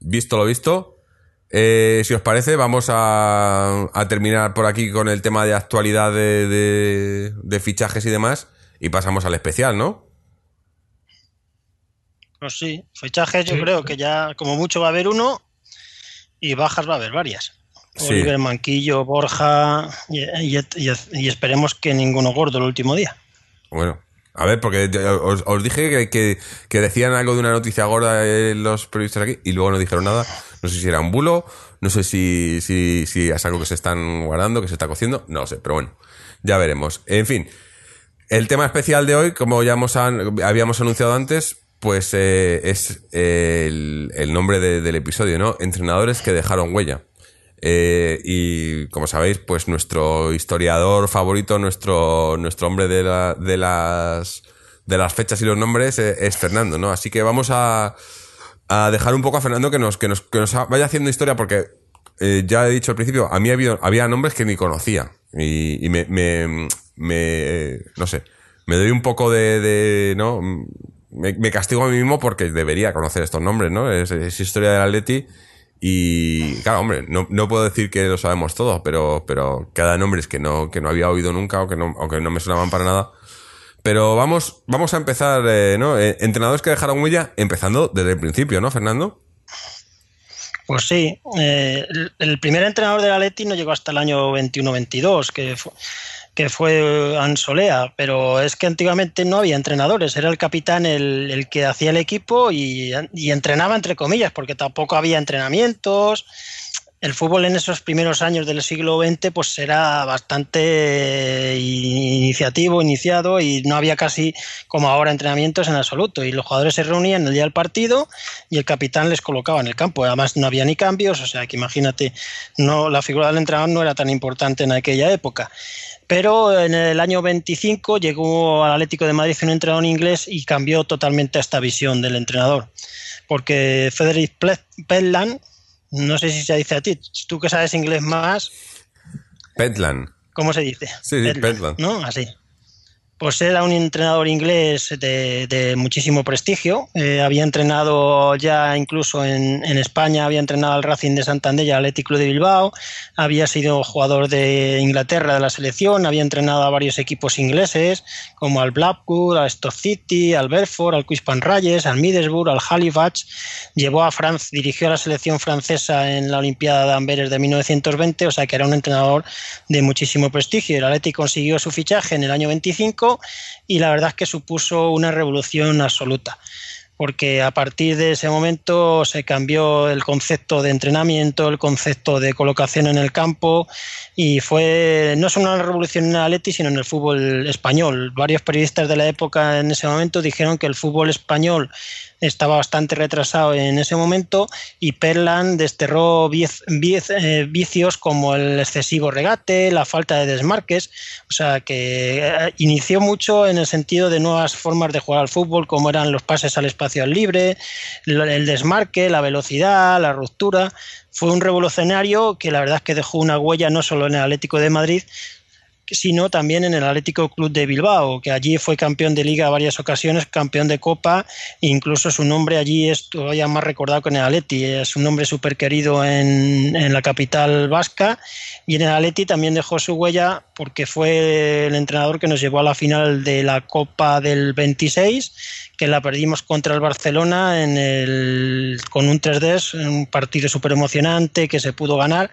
Visto lo visto, eh, si os parece, vamos a, a terminar por aquí con el tema de actualidad de, de- de fichajes y demás y pasamos al especial, ¿no? Pues sí, fichajes yo creo que ya como mucho va a haber uno y bajas va a haber varias. Sí. Oliver Manquillo, Borja y, y- y- y esperemos que ninguno gordo el último día. Bueno, a ver, porque os, os dije que, que- que decían algo de una noticia gorda eh, los periodistas aquí y luego no dijeron nada. No sé si era un bulo, No sé si, si, si es algo que se están guardando, que se está cociendo, no lo sé, pero bueno, ya veremos. En fin, el tema especial de hoy, como ya hemos habíamos anunciado antes, pues eh, es eh, el, nombre de- del episodio, ¿no? Entrenadores que dejaron huella. Eh, y como sabéis, pues nuestro historiador favorito, nuestro, nuestro hombre de, la- de las de las fechas y los nombres eh, es Fernando, ¿no? Así que vamos a, a dejar un poco a Fernando que nos, que nos, que nos vaya haciendo historia porque eh, ya he dicho al principio, a mí había nombres que ni conocía y, y me, me, me- no sé, me doy un poco de, de ¿no? Me, castigo a mí mismo porque debería conocer estos nombres, ¿no? Es, es historia del Atleti y, claro, hombre, no, no puedo decir que lo sabemos todo, pero, pero cada nombre es que no, que no había oído nunca o que no, aunque no me sonaban para nada. Pero vamos, vamos a empezar, eh, ¿no? Eh, entrenadores que dejaron huella, empezando desde el principio, ¿no, Fernando? Pues sí, eh, el, primer entrenador del Atleti no llegó hasta el año 21-22, que, fu- que fue Ansolea, pero es que antiguamente no había entrenadores, era el capitán el, el que hacía el equipo y, y entrenaba entre comillas, porque tampoco había entrenamientos. El fútbol en esos primeros años del siglo XX pues era bastante iniciativo, iniciado y no había casi como ahora entrenamientos en absoluto. Y los jugadores se reunían el día del partido y el capitán les colocaba en el campo. Además no había ni cambios, o sea que imagínate, no, la figura del entrenador no era tan importante en aquella época. Pero en el año 25 llegó al Atlético de Madrid un entrenador inglés y cambió totalmente esta visión del entrenador. Porque Frederick Petland, no sé si se dice a ti, tú que sabes inglés más, Pentland. ¿cómo se dice? Sí, sí, Pentland. ¿No? Así. Pues era un entrenador inglés de, muchísimo prestigio. Eh, había entrenado ya incluso en, España, había entrenado al Racing de Santander y al Atlético de Bilbao. Había sido jugador de Inglaterra de la selección. Había entrenado a varios equipos ingleses, como al Blackwood, al Stoke City, al Bedford, al Quispan Rayes, al Middlesbrough, al Halifax. Llevó a Francia, dirigió a la selección francesa en la Olimpiada de Amberes de 1920, o sea que era un entrenador de muchísimo prestigio. El Atlético consiguió su fichaje en el año 25 y la verdad es que supuso una revolución absoluta porque a partir de ese momento se cambió el concepto de entrenamiento, el concepto de colocación en el campo y fue no solo una revolución en el Atleti, sino en el fútbol español. Varios periodistas de la época en ese momento dijeron que el fútbol español estaba bastante retrasado en ese momento y Perlan desterró viz, viz, eh, vicios como el excesivo regate, la falta de desmarques, o sea que eh, inició mucho en el sentido de nuevas formas de jugar al fútbol como eran los pases al espacio libre, el desmarque, la velocidad, la ruptura. Fue un revolucionario que la verdad es que dejó una huella no solo en el Atlético de Madrid, sino también en el Atlético Club de Bilbao, que allí fue campeón de liga varias ocasiones, campeón de copa, incluso su nombre allí es todavía más recordado que en el Atleti, es un nombre súper querido en, en, la capital vasca, y en el Atleti también dejó su huella porque fue el entrenador que nos llevó a la final de la Copa del 26, que la perdimos contra el Barcelona en el, con un 3D, un partido súper emocionante que se pudo ganar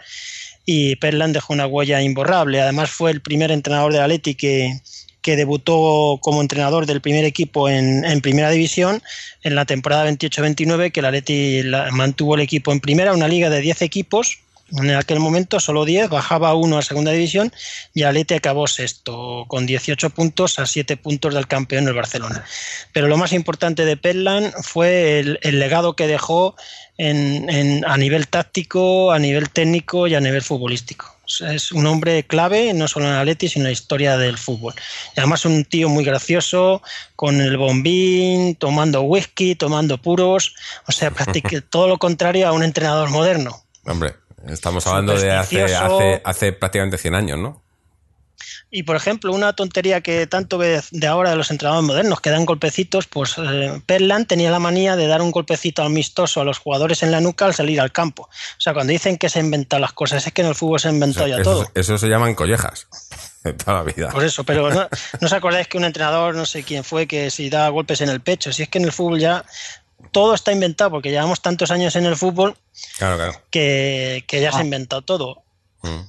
y Perlan dejó una huella imborrable. Además fue el primer entrenador de Atleti que, que debutó como entrenador del primer equipo en, en primera división en la temporada 28-29 que el Atleti la, mantuvo el equipo en primera, una liga de 10 equipos. En aquel momento solo 10, bajaba uno a segunda división y Atleti acabó sexto con 18 puntos a 7 puntos del campeón el Barcelona. Pero lo más importante de Perlan fue el, el legado que dejó en, en, a nivel táctico, a nivel técnico y a nivel futbolístico. Es un hombre clave, no solo en Atleti, sino en la historia del fútbol. Y además un tío muy gracioso, con el bombín, tomando whisky, tomando puros, o sea, todo lo contrario a un entrenador moderno. Hombre, estamos hablando de hace, hace, hace prácticamente 100 años, ¿no? Y por ejemplo, una tontería que tanto que de ahora de los entrenadores modernos que dan golpecitos, pues eh, Perlan tenía la manía de dar un golpecito amistoso a los jugadores en la nuca al salir al campo. O sea, cuando dicen que se inventan las cosas, es que en el fútbol se ha inventado o sea, ya eso, todo. Eso se llaman collejas de toda la vida. Por eso, pero no, no os acordáis que un entrenador, no sé quién fue, que si da golpes en el pecho, si es que en el fútbol ya todo está inventado, porque llevamos tantos años en el fútbol claro, claro. Que, que, ya ah. se ha inventado todo. Mm.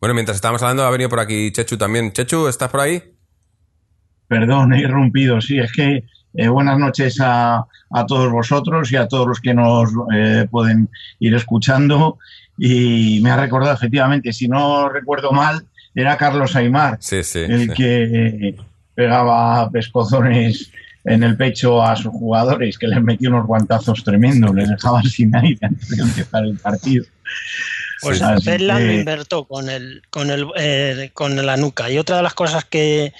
Bueno, mientras estábamos hablando, ha venido por aquí Chechu también. Chechu, ¿estás por ahí? Perdón, he irrumpido. Sí, es que Eh, buenas noches a, a, todos vosotros y a todos los que nos eh, pueden ir escuchando. Y me ha recordado, efectivamente, si no recuerdo mal, era Carlos Aymar, sí, sí, el sí. que pegaba pescozones en el pecho a sus jugadores, que les metió unos guantazos tremendos, les dejaba sin aire antes de empezar el partido. Pues Bedlam que- lo invertó con, el, con, el, eh, con la nuca. Y otra de las cosas que,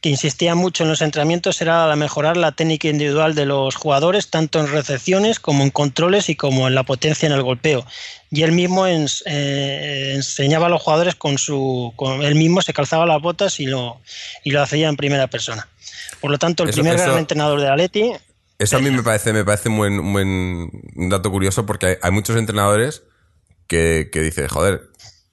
que insistía mucho en los entrenamientos era la mejorar la técnica individual de los jugadores, tanto en recepciones como en controles y como en la potencia en el golpeo. Y él mismo ens- eh, enseñaba a los jugadores con su. Con, él mismo se calzaba las botas y lo, y lo hacía en primera persona. Por lo tanto, el Eso- primer eso- gran entrenador de Atleti Eso a mí me parece, me parece un buen, un buen dato curioso porque hay, hay muchos entrenadores que, que dicen, joder,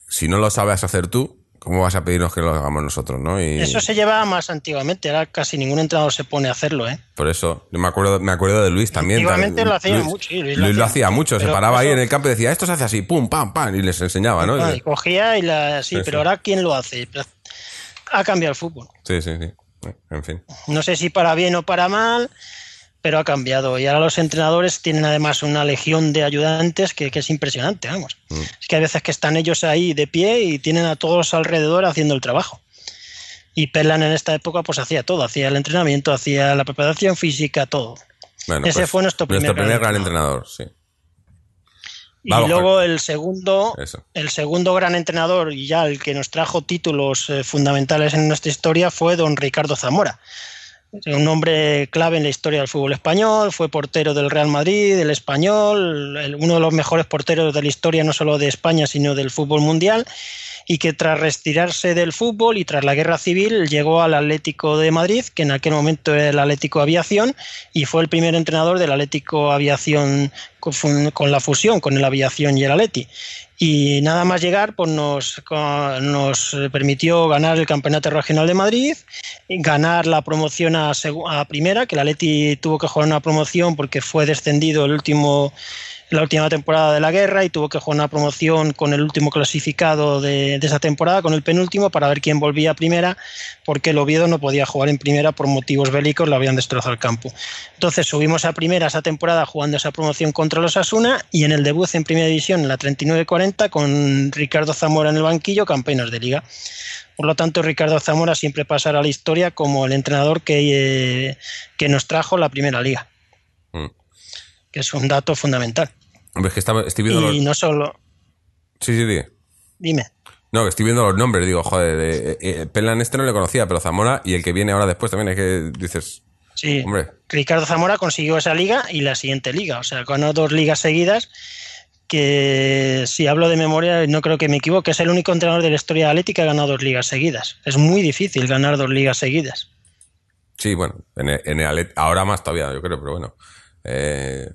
si no lo sabes hacer tú, ¿cómo vas a pedirnos que lo hagamos nosotros, no? Y Eso se llevaba más antiguamente, ahora casi ningún entrenador se pone a hacerlo, ¿eh? por eso, yo me acuerdo, me acuerdo de Luis también. Antiguamente lo hacía Luis- mucho, sí, Luis, Luis lo hacía mucho, se paraba ahí en el campo y decía, esto se hace así, pum, pam, pam, y les enseñaba, ¿no? Ah, y cogía y la. Sí, pero ahora ¿quién lo hace? Ha cambiado el fútbol. Sí, sí, sí. En fin. No sé si para bien o para mal, pero ha cambiado. Y ahora los entrenadores tienen además una legión de ayudantes que, que es impresionante, vamos. Mm. Es que hay veces que están ellos ahí de pie y tienen a todos alrededor haciendo el trabajo. Y Perlan en esta época pues hacía todo, hacía el entrenamiento, hacía la preparación física, todo. Bueno, Ese pues, fue nuestro primer primer gran gran entrenador, sí. Y Vamos, luego el segundo, Eso. el segundo gran entrenador y ya el que nos trajo títulos eh, fundamentales en nuestra historia fue don Ricardo Zamora. Un hombre clave en la historia del fútbol español, fue portero del Real Madrid, del Español, el- uno de los mejores porteros de la historia no solo de España, sino del fútbol mundial, y que tras retirarse del fútbol y tras la guerra civil llegó al Atlético de Madrid, que en aquel momento era el Atlético Aviación, y fue el primer entrenador del Atlético Aviación con, la fusión con el Aviación y el Atleti. Y nada más llegar, pues nos, nos permitió ganar el Campeonato Regional de Madrid, ganar la promoción a, a primera, que el Atleti tuvo que jugar una promoción porque fue descendido el último la última temporada de la guerra y tuvo que jugar una promoción con el último clasificado de, esa temporada, con el penúltimo, para ver quién volvía a primera, porque el Oviedo no podía jugar en primera por motivos bélicos, le habían destrozado el campo. Entonces subimos a primera esa temporada jugando esa promoción contra los Asuna y en el debut en primera división, en la 39-40, con Ricardo Zamora en el banquillo, campeones de liga. Por lo tanto, Ricardo Zamora siempre pasará a la historia como el entrenador que, eh, que nos trajo la primera liga. Que es un dato fundamental. Hombre, es que estaba, estoy viendo Y los... no solo, Sí, sí, sí. dime. No, que estoy viendo los nombres, digo, joder, eh, eh, Pelan este no le conocía, pero Zamora y el que viene ahora después también es que dices, Sí, hombre, Ricardo Zamora consiguió esa liga y la siguiente liga, o sea, ganó dos ligas seguidas que si hablo de memoria no creo que me equivoque, es el único entrenador de la historia atlética que ha ganado dos ligas seguidas. Es muy difícil ganar dos ligas seguidas. sí, bueno, en el, en el ahora más todavía, yo creo, pero bueno. Eh,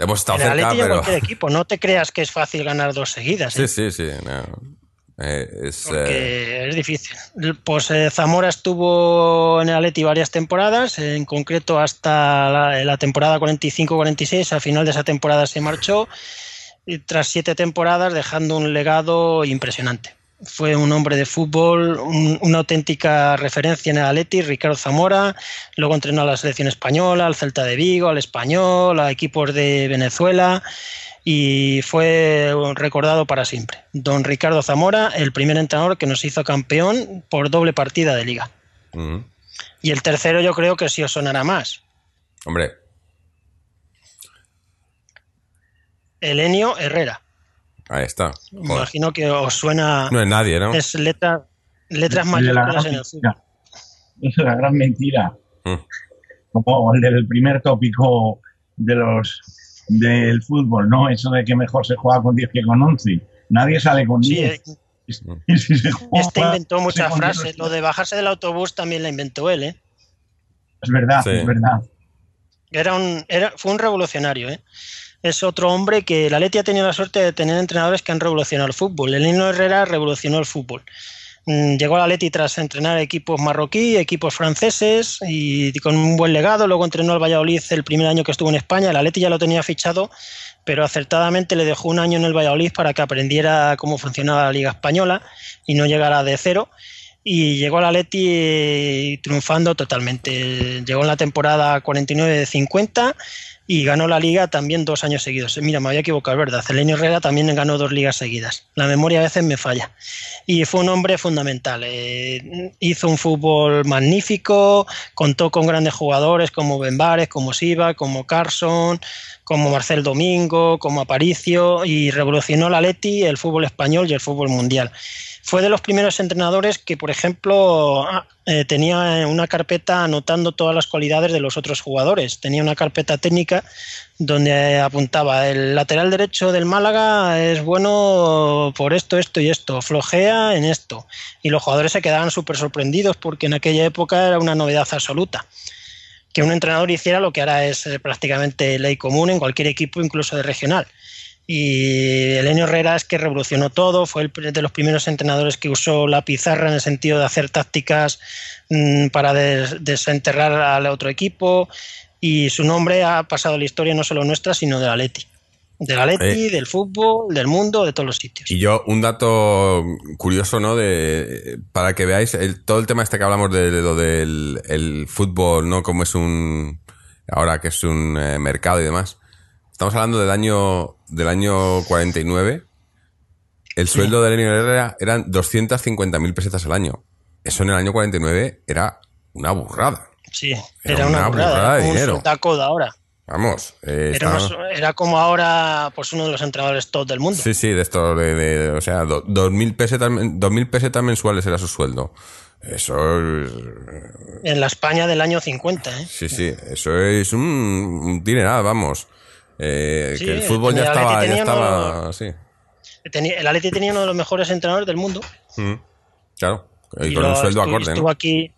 hemos estado En el cerca, Atleti pero... cualquier equipo, no te creas que es fácil ganar dos seguidas. ¿eh? Sí, sí, sí. no. Eh, es, eh, es difícil. Pues eh, Zamora estuvo en el Atleti varias temporadas, en concreto hasta la, la temporada 45-46, al final de esa temporada se marchó, y tras siete temporadas dejando un legado impresionante. Fue un hombre de fútbol, un- una auténtica referencia en el Atleti, Ricardo Zamora, luego entrenó a la selección española, al Celta de Vigo, al Español, a equipos de Venezuela y fue recordado para siempre. Don Ricardo Zamora, el primer entrenador que nos hizo campeón por doble partida de liga. Y el tercero yo creo que sí os sonará más. Hombre, Elenio Herrera. Ahí está. Me Joder. Imagino que os suena... No es nadie, ¿no? Es letra, letras Es mayúsculas en el fútbol. mentira. Es la gran mentira. Mm. Como el del primer tópico de los del fútbol, ¿no? Eso de que mejor se juega con 10 que con 11. Nadie sale con Sí, 10. eh, Y si se juega, este inventó muchas con 10, frases. Lo de bajarse del autobús también la inventó él, ¿eh? Es verdad, Sí. es verdad. Era un, era, fue un revolucionario, ¿eh? Es otro hombre que la Leti ha tenido la suerte de tener entrenadores que han revolucionado el fútbol. Elino Herrera revolucionó el fútbol. Mm, Llegó a la Leti tras entrenar equipos marroquí, equipos franceses y con un buen legado. Luego entrenó al Valladolid el primer año que estuvo en España. La Leti ya lo tenía fichado, pero acertadamente le dejó un año en el Valladolid para que aprendiera cómo funcionaba la Liga Española y no llegara de cero. y llegó al Atleti triunfando totalmente. Llegó en la temporada 49-50 y ganó la liga también dos años seguidos. Mira, me había equivocado, ¿verdad? Celenio Herrera también ganó dos ligas seguidas. La memoria a veces me falla. Y fue un hombre fundamental. Eh, hizo un fútbol magnífico, contó con grandes jugadores como Benbares, como Siva, como Carson, como Marcel Domingo, como Aparicio y revolucionó la Leti, el fútbol español y el fútbol mundial fue de los primeros entrenadores que, por ejemplo, ah, eh, tenía una carpeta anotando todas las cualidades de los otros jugadores. Tenía una carpeta técnica donde apuntaba el lateral derecho del Málaga es bueno por esto, esto y esto, flojea en esto. Y los jugadores se quedaban súper sorprendidos porque en aquella época era una novedad absoluta. Que un entrenador hiciera lo que ahora es eh, prácticamente ley común en cualquier equipo, incluso de regional y Elenio Herrera es que revolucionó todo, fue el de los primeros entrenadores que usó la pizarra en el sentido de hacer tácticas mm, para desenterrar al otro equipo y su nombre ha pasado a la historia no solo nuestra, sino de la Leti. De la Leti, eh. del fútbol, del mundo, de todos los sitios. Y yo, un dato curioso, ¿no? De, para que veáis todo el tema este que hablamos de, lo del el fútbol, ¿no? Como es un, ahora que es un eh, mercado y demás. Estamos hablando del año, del año 49. El sueldo de Lenin Herrera eran 250.000 pesetas al año. Eso en el año 49 era una burrada. Sí, era, una, burrada, de dinero. Un ahora. Vamos. Eh, era, como ahora pues uno de los entrenadores top del mundo. Sí, sí, de esto, de, o sea, 2.000 pesetas, pesetas mensuales era su sueldo. Eso es... En la España del año 50, ¿eh? Sí, sí, eso es un, un dineral, vamos. Eh, que el fútbol ya estaba, ya estaba el Atleti tenía uno de los mejores entrenadores del mundo. Mm, claro, y, con un sueldo acorde. Estuvo aquí.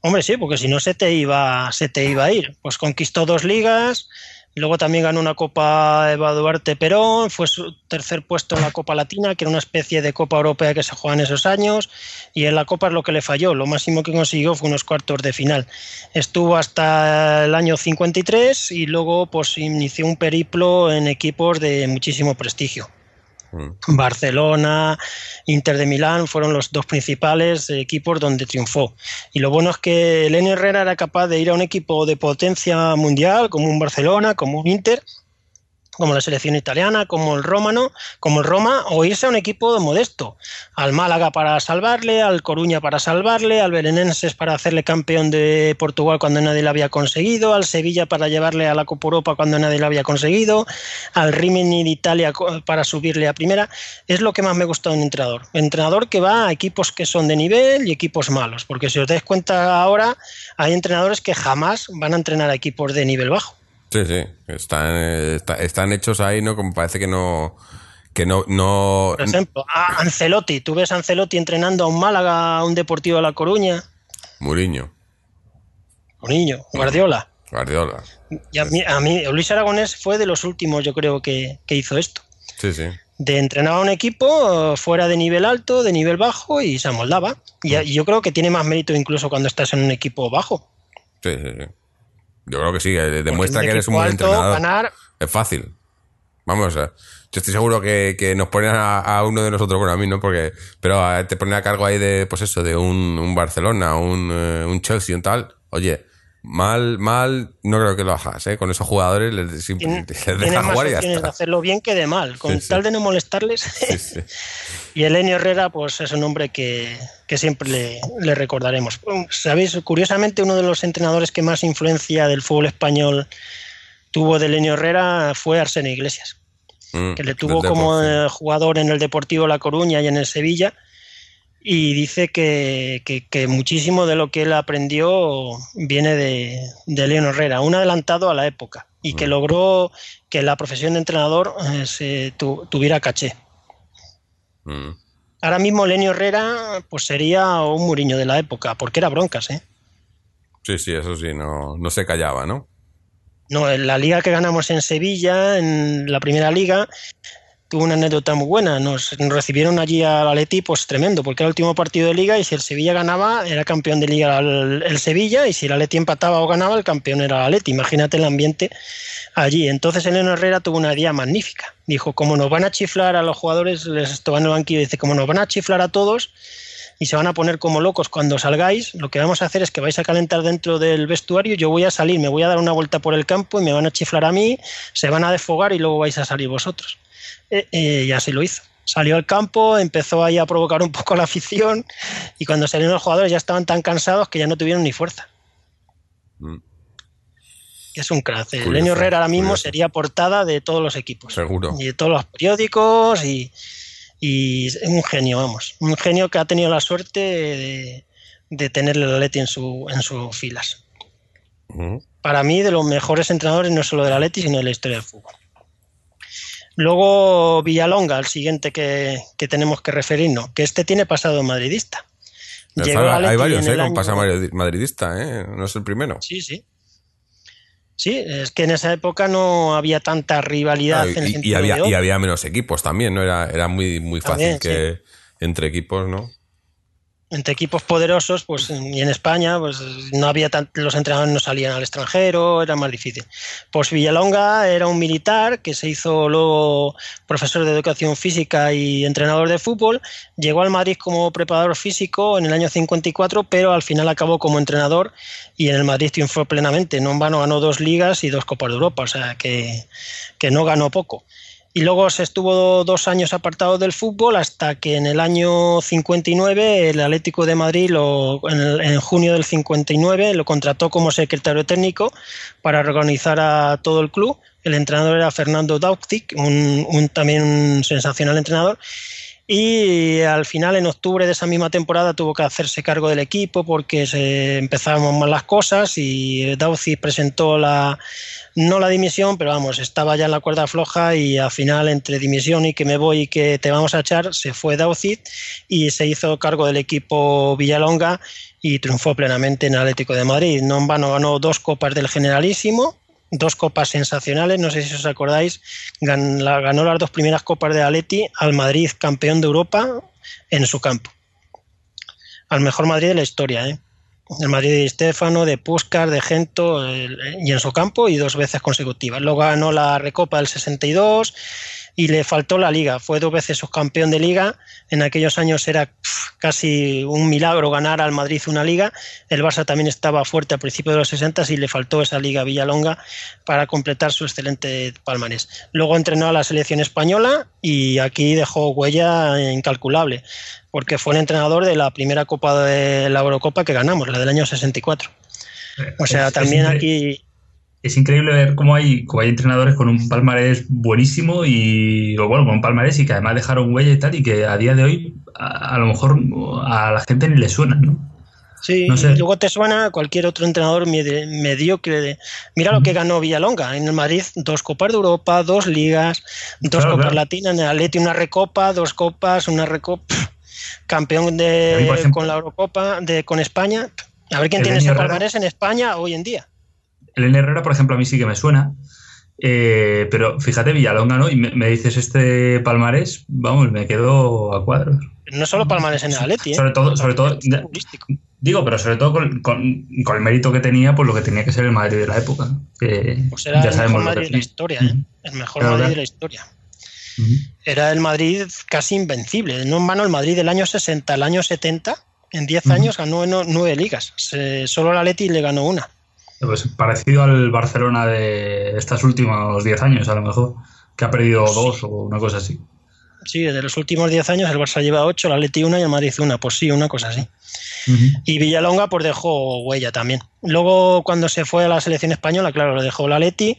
Hombre, sí, porque si no se te iba, se te iba a ir. Pues conquistó dos ligas, Luego también ganó una Copa Eva Duarte Perón, fue su tercer puesto en la Copa Latina, que era una especie de Copa Europea que se juega en esos años, y en la Copa es lo que le falló, lo máximo que consiguió fue unos cuartos de final. Estuvo hasta el año 53 y luego pues inició un periplo en equipos de muchísimo prestigio. Barcelona, Inter de Milán fueron los dos principales equipos donde triunfó. Y lo bueno es que Lenny Herrera era capaz de ir a un equipo de potencia mundial, como un Barcelona, como un Inter, como la selección italiana, como el Romano, como el Roma, o irse a un equipo modesto, al Málaga para salvarle, al Coruña para salvarle, al Belenenses para hacerle campeón de Portugal cuando nadie lo había conseguido, al Sevilla para llevarle a la Copa Europa cuando nadie lo había conseguido, al Rimini de Italia para subirle a primera. Es lo que más me gusta de un entrenador. entrenador que va a equipos que son de nivel y equipos malos, porque si os dais cuenta ahora, hay entrenadores que jamás van a entrenar a equipos de nivel bajo. Sí, sí, están, están hechos ahí, ¿no? Como parece que no... Que no, no... Por ejemplo, a Ancelotti, tú ves a Ancelotti entrenando a un Málaga, a un Deportivo de La Coruña. Muriño. Muriño, Guardiola. Guardiola. Y a mí, a mí, Luis Aragonés fue de los últimos, yo creo, que, hizo esto. Sí, sí. De entrenar a un equipo fuera de nivel alto, de nivel bajo y se amoldaba. Y, y yo creo que tiene más mérito incluso cuando estás en un equipo bajo. Sí, sí, sí. Yo creo que sí, demuestra que eres un buen entrenador. Es fácil. Vamos, yo estoy seguro que, nos ponen a, uno de nosotros, bueno, a mí no, porque, pero te ponen a cargo ahí de, pues eso, de un, un Barcelona, un, eh, un Chelsea, un tal. Oye, Mal, mal, no creo que lo hagas, ¿eh? Con esos jugadores les, les jugar y ya está. de hacerlo bien que de mal, con tal de no molestarles. y Elenio Herrera, pues es un hombre que, siempre le, recordaremos. Sabéis, curiosamente, uno de los entrenadores que más influencia del fútbol español tuvo de Elenio Herrera fue Arsene Iglesias, mm, que le tuvo como eh, jugador en el Deportivo La Coruña y en el Sevilla y dice que, muchísimo de lo que él aprendió viene de, de León Herrera, un adelantado a la época y que logró que la profesión de entrenador eh, se tuviera caché. Mm. Ahora mismo Lenio Herrera pues sería un Muriño de la época, porque era broncas, ¿eh? Sí, sí, eso sí, no, no se callaba, ¿no? No, en la liga que ganamos en Sevilla, en la primera liga, tuvo una anécdota muy buena. Nos, recibieron allí al Atleti, pues tremendo, porque era el último partido de liga y si el Sevilla ganaba, era campeón de liga el, Sevilla y si el Atleti empataba o ganaba, el campeón era el Atleti. Imagínate el ambiente allí. Entonces Eleno Herrera tuvo una idea magnífica. Dijo, como nos van a chiflar a los jugadores, les estaba en el banquillo, dice, como nos van a chiflar a todos, y se van a poner como locos cuando salgáis, lo que vamos a hacer es que vais a calentar dentro del vestuario, yo voy a salir, me voy a dar una vuelta por el campo y me van a chiflar a mí, se van a desfogar y luego vais a salir vosotros. Eh, eh, y así lo hizo. Salió al campo, empezó ahí a provocar un poco la afición y cuando salieron los jugadores ya estaban tan cansados que ya no tuvieron ni fuerza. Mm, Es un crack. El Curioso, Leño Herrera ahora mismo curioso. sería portada de todos los equipos. Seguro. Y de todos los periódicos y, y es un genio, vamos. Un genio que ha tenido la suerte de, de tenerle el Atleti en, su, en sus filas. Para mí, de los mejores entrenadores, no solo del Atleti, sino de la historia del fútbol. Luego Villalonga, el siguiente que, que tenemos que referirnos, que este tiene pasado madridista. Llegó Hay varios, ¿eh? Con año- pasa madri- madridista, ¿eh? No es el primero. Sí, sí. Sí, es que en esa época no había tanta rivalidad Claro, en el y, y había, y había menos equipos también, ¿no? Era, era muy, muy fácil También, que entre equipos, ¿no? Entre equipos poderosos, pues y en España, pues no había tan- los entrenadores no salían al extranjero, era más difícil. Pues Villalonga era un militar que se hizo luego profesor de educación física y entrenador de fútbol, llegó al Madrid como preparador físico en el año 54, pero al final acabó como entrenador y en el Madrid triunfó plenamente. No en vano ganó dos ligas y dos Copas de Europa, o sea que, que no ganó poco. Y luego se estuvo dos años apartado del fútbol hasta que en el año 59 el Atlético de Madrid, lo, en, el- en junio del 59, lo contrató como secretario técnico para organizar a todo el club. El entrenador era Fernando Dautic, un, un- también un sensacional entrenador. Y al final, en octubre de esa misma temporada, tuvo que hacerse cargo del equipo porque se empezaban mal las cosas y Dauci presentó la, no la dimisión, pero vamos, estaba ya en la cuerda floja y al final, entre dimisión y que me voy y que te vamos a echar, se fue Dauci y se hizo cargo del equipo Villalonga y triunfó plenamente en Atlético de Madrid. No en vano ganó dos copas del Generalísimo, dos copas sensacionales, no sé si os acordáis, gan- la- ganó las dos primeras copas de Atleti al Madrid campeón de Europa en su campo. Al mejor Madrid de la historia, ¿eh? El Madrid de Stefano, de Puskas, de Gento el- y en su campo y dos veces consecutivas. Luego ganó la Recopa del 62 y le faltó la Liga. Fue dos veces subcampeón de Liga. En aquellos años era casi un milagro ganar al Madrid una Liga. El Barça también estaba fuerte a principios de los 60 y le faltó esa Liga Villalonga para completar su excelente palmarés. Luego entrenó a la selección española y aquí dejó huella incalculable, porque fue el entrenador de la primera Copa de la Eurocopa que ganamos, la del año 64. O sea, Es- también aquí Es increíble ver cómo hay, cómo hay entrenadores con un palmarés buenísimo y, o bueno, con un palmarés y que además dejaron huella y tal, y que a día de hoy a, a lo mejor a la gente ni le suena, ¿no? Sí, No sé. y luego te suena cualquier otro entrenador medi- mediocre. de- Mira lo que ganó Villalonga en el Madrid: dos Copas de Europa, dos Ligas, dos Claro, Copas claro. Latinas, en el Atleti una Recopa, dos Copas, una Recopa, campeón mí, de, ejemplo- con la Eurocopa de, con España. A ver quién tiene ese palmarés en España hoy en día. El N. Herrera, por ejemplo, a mí sí que me suena. eh, pero fíjate, Villalonga, ¿no? Y me, me dices este palmarés, vamos, me quedo a cuadros. No solo palmarés en el Atleti, ¿eh? Sobre todo, sobre todo, digo, pero sobre todo con, con- con el mérito que tenía, pues lo que tenía que ser el Madrid de la época. ¿no? Que Pues era ya el mejor Madrid de la historia, ¿eh? El mejor Madrid de la historia. Era el Madrid casi invencible. No en vano el Madrid del año 60 al año 70, en 10 Ujú. años ganó no- nueve ligas. Se- solo el Atleti le ganó una. Pues parecido al Barcelona de estos últimos 10 años, a lo mejor, que ha perdido dos o una cosa así. Sí, de los últimos 10 años el Barça lleva 8, el Atleti una y el Madrid una. Pues sí, una cosa así. Y Villalonga pues dejó huella también. Luego cuando se fue a la selección española, claro, lo dejó el Atleti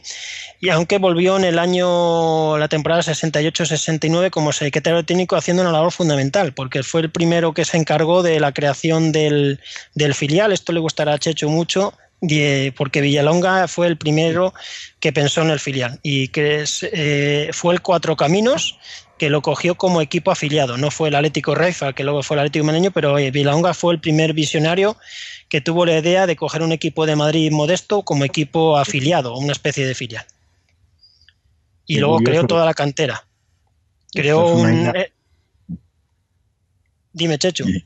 y aunque volvió en el año, la temporada 68-69 como secretario técnico haciendo una labor fundamental, porque fue el primero que se encargó de la creación del, del filial, esto le gustará a Checho mucho, porque Villalonga fue el primero que pensó en el filial y que es, eh, fue el Cuatro Caminos que lo cogió como equipo afiliado. No fue el Atlético Raifa, que luego fue el Atlético Maleño, pero eh, Villalonga fue el primer visionario que tuvo la idea de coger un equipo de Madrid modesto como equipo afiliado, una especie de filial. Y Qué luego curioso. creó toda la cantera. Creó un... eh, Dime, Checho. Sí.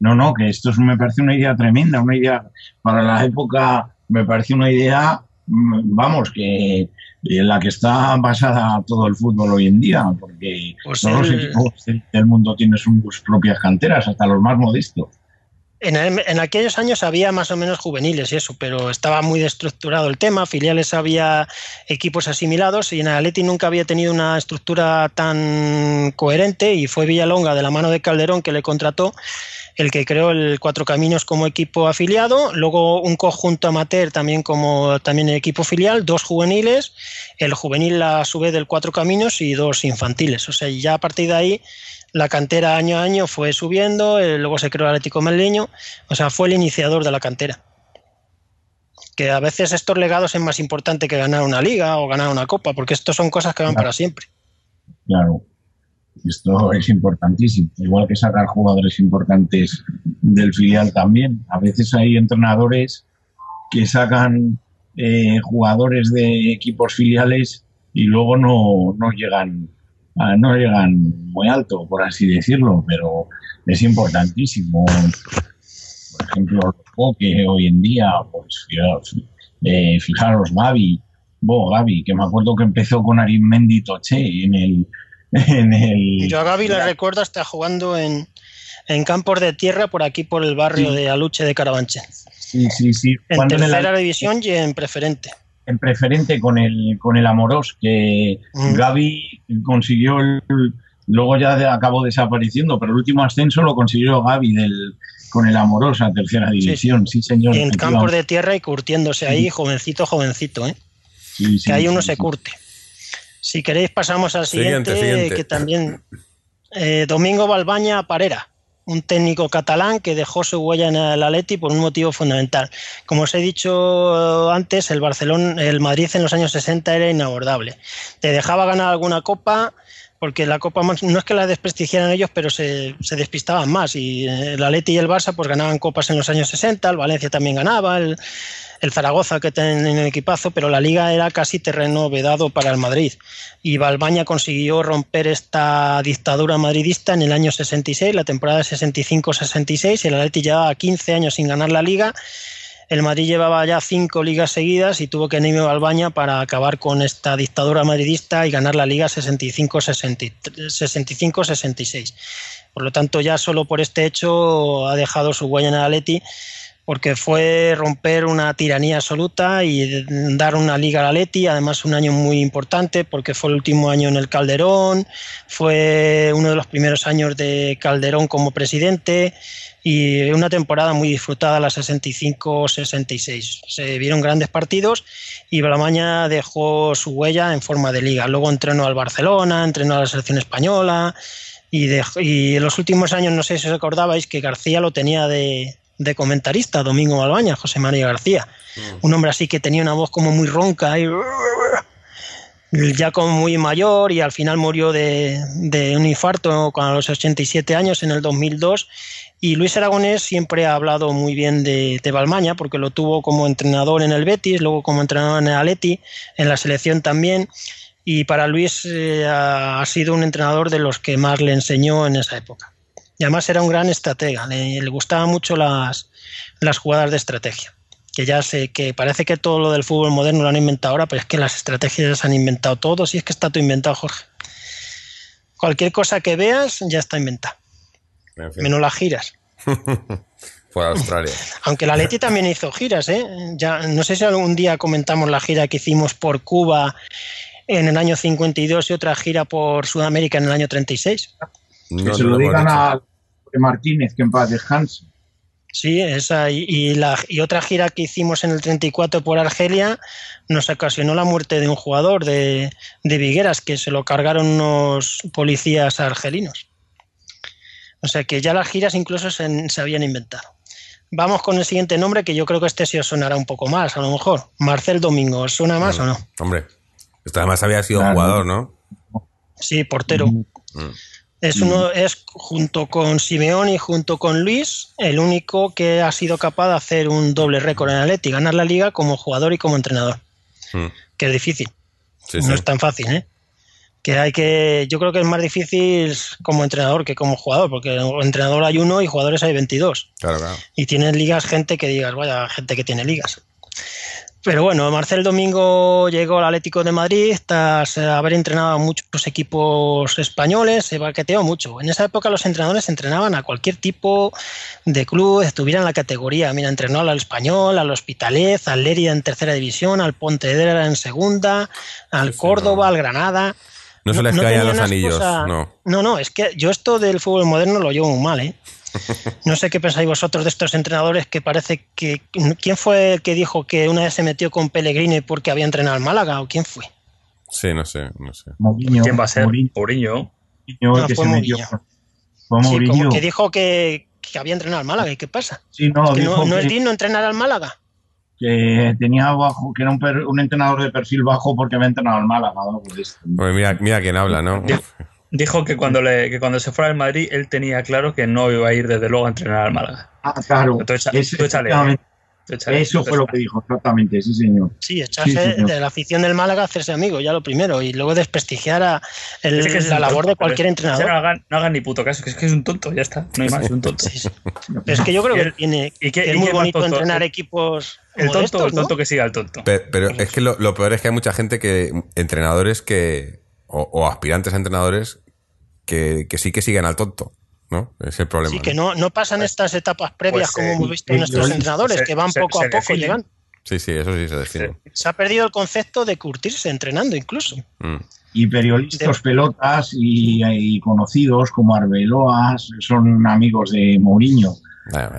No, no, que esto es- me parece una idea tremenda, una idea para la época, me parece una idea mm, vamos, que en la que está basada todo el fútbol hoy en día, porque Pues todos los equipos del mundo tienen sus propias canteras, hasta los más modestos. En, el- en aquellos años había más o menos juveniles y eso, pero estaba muy destructurado el tema. Filiales había equipos asimilados y en Atleti nunca había tenido una estructura tan coherente y fue Villalonga de la mano de Calderón que le contrató el que creó el Cuatro Caminos como equipo afiliado, luego un conjunto amateur también como también equipo filial, dos juveniles, el juvenil a su vez del Cuatro Caminos y dos infantiles. O sea, ya a partir de ahí la cantera año a año fue subiendo, eh, luego se creó el Atlético Madrileño, o sea, fue el iniciador de la cantera. Que a veces estos legados es más importante que ganar una liga o ganar una copa, porque estos son cosas que van Claro. para siempre. Claro, esto es importantísimo. Igual que sacar jugadores importantes del filial también. A veces hay entrenadores que sacan eh, jugadores de equipos filiales y luego no, no llegan a- no llegan muy alto, por así decirlo, pero es importantísimo. Por ejemplo, que hoy en día, pues fijaros, eh, fijaros Gaby, Bo, Gaby, que me acuerdo que empezó con Arismendi Toché en el, en el Yo a Gaby le recuerdo hasta jugando en, en campos de tierra por aquí, por el barrio Sí. de Aluche de Carabanchel. sí, sí, sí, En jugando en, el- tercera división y en preferente. en preferente con el con el Amorós, que Mm. Gaby consiguió el, luego ya de- acabó desapareciendo, pero el último ascenso lo consiguió Gaby del con el Amorós a tercera división, sí, señor. Y en campos de tierra y curtiéndose ahí, jovencito, jovencito, ¿eh? Que ahí uno se curte. Si queréis pasamos al Siguiente, siguiente, siguiente. que también eh, Domingo Balbaña Parera, un técnico catalán que dejó su huella en el Atleti por un motivo fundamental. Como os he dicho antes, el Barcelona, el Madrid en los años 60 era inabordable. Te dejaba ganar alguna copa porque la copa no es que la desprestigiaran ellos, pero se, se despistaban más y eh, el Atleti y el Barça pues ganaban copas en los años 60, el Valencia también ganaba, el, el Zaragoza que tienen en el equipazo, pero la liga era casi terreno vedado para el Madrid. Y Balbaña consiguió romper esta dictadura madridista en el año 66, la temporada 65-66, el Atleti llevaba 15 años sin ganar la liga. El Madrid llevaba ya cinco ligas seguidas y tuvo que irme Balbaña para acabar con esta dictadura madridista y ganar la liga 65-66. Por lo tanto, ya solo por este hecho ha dejado su huella en el Atleti porque fue romper una tiranía absoluta y dar una liga al Atleti, además un año muy importante porque fue el último año en el Calderón, fue uno de los primeros años de Calderón como presidente y una temporada muy disfrutada, la 65-66. Se vieron grandes partidos y Balamaña dejó su huella en forma de liga. Luego entrenó al Barcelona, entrenó a la selección española y, dejó- y en los últimos años, no sé si os acordabais, que García lo tenía de, de comentarista, Domingo Balbaña, José María García. Un hombre así que tenía una voz como muy ronca y ya como muy mayor y al final murió de, de un infarto a los 87 años en el 2002. Y Luis Aragonés siempre ha hablado muy bien de, de Balmaña porque lo tuvo como entrenador en el Betis, luego como entrenador en el Atleti, en la selección también. Y para Luis eh, ha sido un entrenador de los que más le enseñó en esa época. Y además era un gran estratega, le, le gustaban mucho las, las jugadas de estrategia. Que ya sé que parece que todo lo del fútbol moderno lo han inventado ahora, pero es que las estrategias las han inventado todos y es que está todo inventado, Jorge. Cualquier cosa que veas ya está inventada, En fin, menos las giras. fuera de Australia. Aunque la Leti también hizo giras, ¿eh? Ya, no sé si algún día comentamos la gira que hicimos por Cuba en el año 52 y otra gira por Sudamérica en el año 36. No, que se no lo digan a Martínez, que en paz descanse. Sí, esa y, y la, y otra gira que hicimos en el 34 por Argelia nos ocasionó la muerte de un jugador de, de Vigueras que se lo cargaron unos policías argelinos. O sea que ya las giras incluso se, se habían inventado. Vamos con el siguiente nombre que yo creo que este sí os sonará un poco más, a lo mejor. Marcel Domingo, ¿os suena más o no? Hombre, esto además había sido Claro. jugador, ¿no? Sí, portero. Mm. Es uno, es junto con Simeón y junto con Luis, el único que ha sido capaz de hacer un doble récord en Atleti, ganar la liga como jugador y como entrenador. Mm. Que es difícil, Sí, no sí. es tan fácil, ¿eh? Que hay que, yo creo que es más difícil como entrenador que como jugador, porque entrenador hay uno y jugadores hay 22. Claro, claro. Y tienes ligas gente que digas, vaya, gente que tiene ligas. Pero bueno, Marcel Domingo llegó al Atlético de Madrid tras haber entrenado a muchos equipos españoles, se baqueteó mucho. En esa época los entrenadores entrenaban a cualquier tipo de club, estuviera en la categoría. Mira, entrenó al Español, al Hospitalet, al Lerida en tercera división, al Pontevedra en segunda, al Córdoba, al Granada. No se les no caían los anillos, no. No, no, es que yo esto del fútbol moderno lo llevo muy mal, ¿eh? No sé qué pensáis vosotros de estos entrenadores que parece que... ¿Quién fue el que dijo que una vez se metió con Pellegrini porque había entrenado al Málaga o quién fue? Sí, no sé, no sé. Mourinho, ¿Quién va a ser? Mourinho, Mourinho. Mourinho, No, que fue se metió. Mourinho. Fue Sí, Mourinho. como que dijo que, que había entrenado al Málaga. ¿Y qué pasa? Sí, no, Que dijo no, no es que- digno entrenar al Málaga. Que tenía bajo, que era un, per- un entrenador de perfil bajo porque había entrenado al Málaga. o algo de esto. Pues mira, mira quién habla, ¿no? Dijo, que cuando le, que cuando se fuera al Madrid él tenía claro que no iba a ir desde luego a entrenar al Málaga. Ah, claro. Tú echa- Ese- tú échale, efectivamente, Tú échale, eso tú fue lo que dijo, exactamente, sí, señor. Sí, echarse Sí, señor. de la afición del Málaga, hacerse amigo, ya lo primero. Y luego desprestigiar a el- Es que es la labor tonto, de cualquier entrenador. No hagan, no hagan ni puto caso, que es que es un tonto, ya está. No hay más, es un tonto. Sí, sí. Pero es que yo creo ¿Y que, tiene, y qué- que es y muy bonito tonto? entrenar equipos El tonto, el tonto ¿no? que siga al tonto. Pero, pero es que lo, lo peor es que hay mucha gente que, entrenadores que, o, o aspirantes a entrenadores, que, que sí que siguen al tonto, ¿no? Es el problema. Sí, que no, no pasan estas etapas previas pues, como eh, hemos visto y- en nuestros y- entrenadores, se- que van se- poco se a poco definen. llegando. Sí, sí, eso sí se define. Se ha perdido el concepto de curtirse entrenando incluso. Mm. Y periodistas De- pelotas y, y conocidos como Arbeloas son amigos de Mourinho.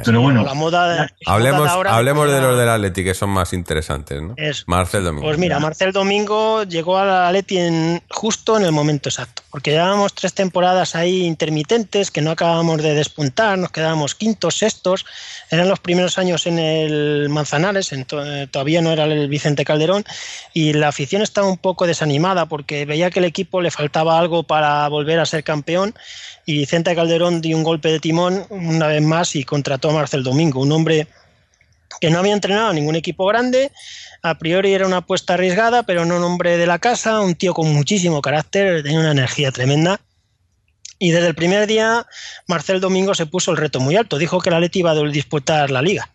Pero bueno, la moda, la Hablemos, moda de ahora hablemos de los del Atleti, que son más interesantes, ¿no? Eso. Marcel Domingo. Pues mira, Marcel Domingo llegó al Atleti en, justo en el momento exacto, porque llevábamos tres temporadas ahí intermitentes que no acabábamos de despuntar, nos quedábamos quintos, sextos, eran los primeros años en el Manzanares, en to- eh, todavía no era el Vicente Calderón, y la afición estaba un poco desanimada porque veía que el equipo le faltaba algo para volver a ser campeón y Vicente Calderón dio un golpe de timón una vez más y contrató a Marcel Domingo, un hombre que no había entrenado a ningún equipo grande, a priori era una apuesta arriesgada, pero no un hombre de la casa, un tío con muchísimo carácter, tenía una energía tremenda. Y desde el primer día, Marcel Domingo se puso el reto muy alto. Dijo que la Leti iba a disputar la liga.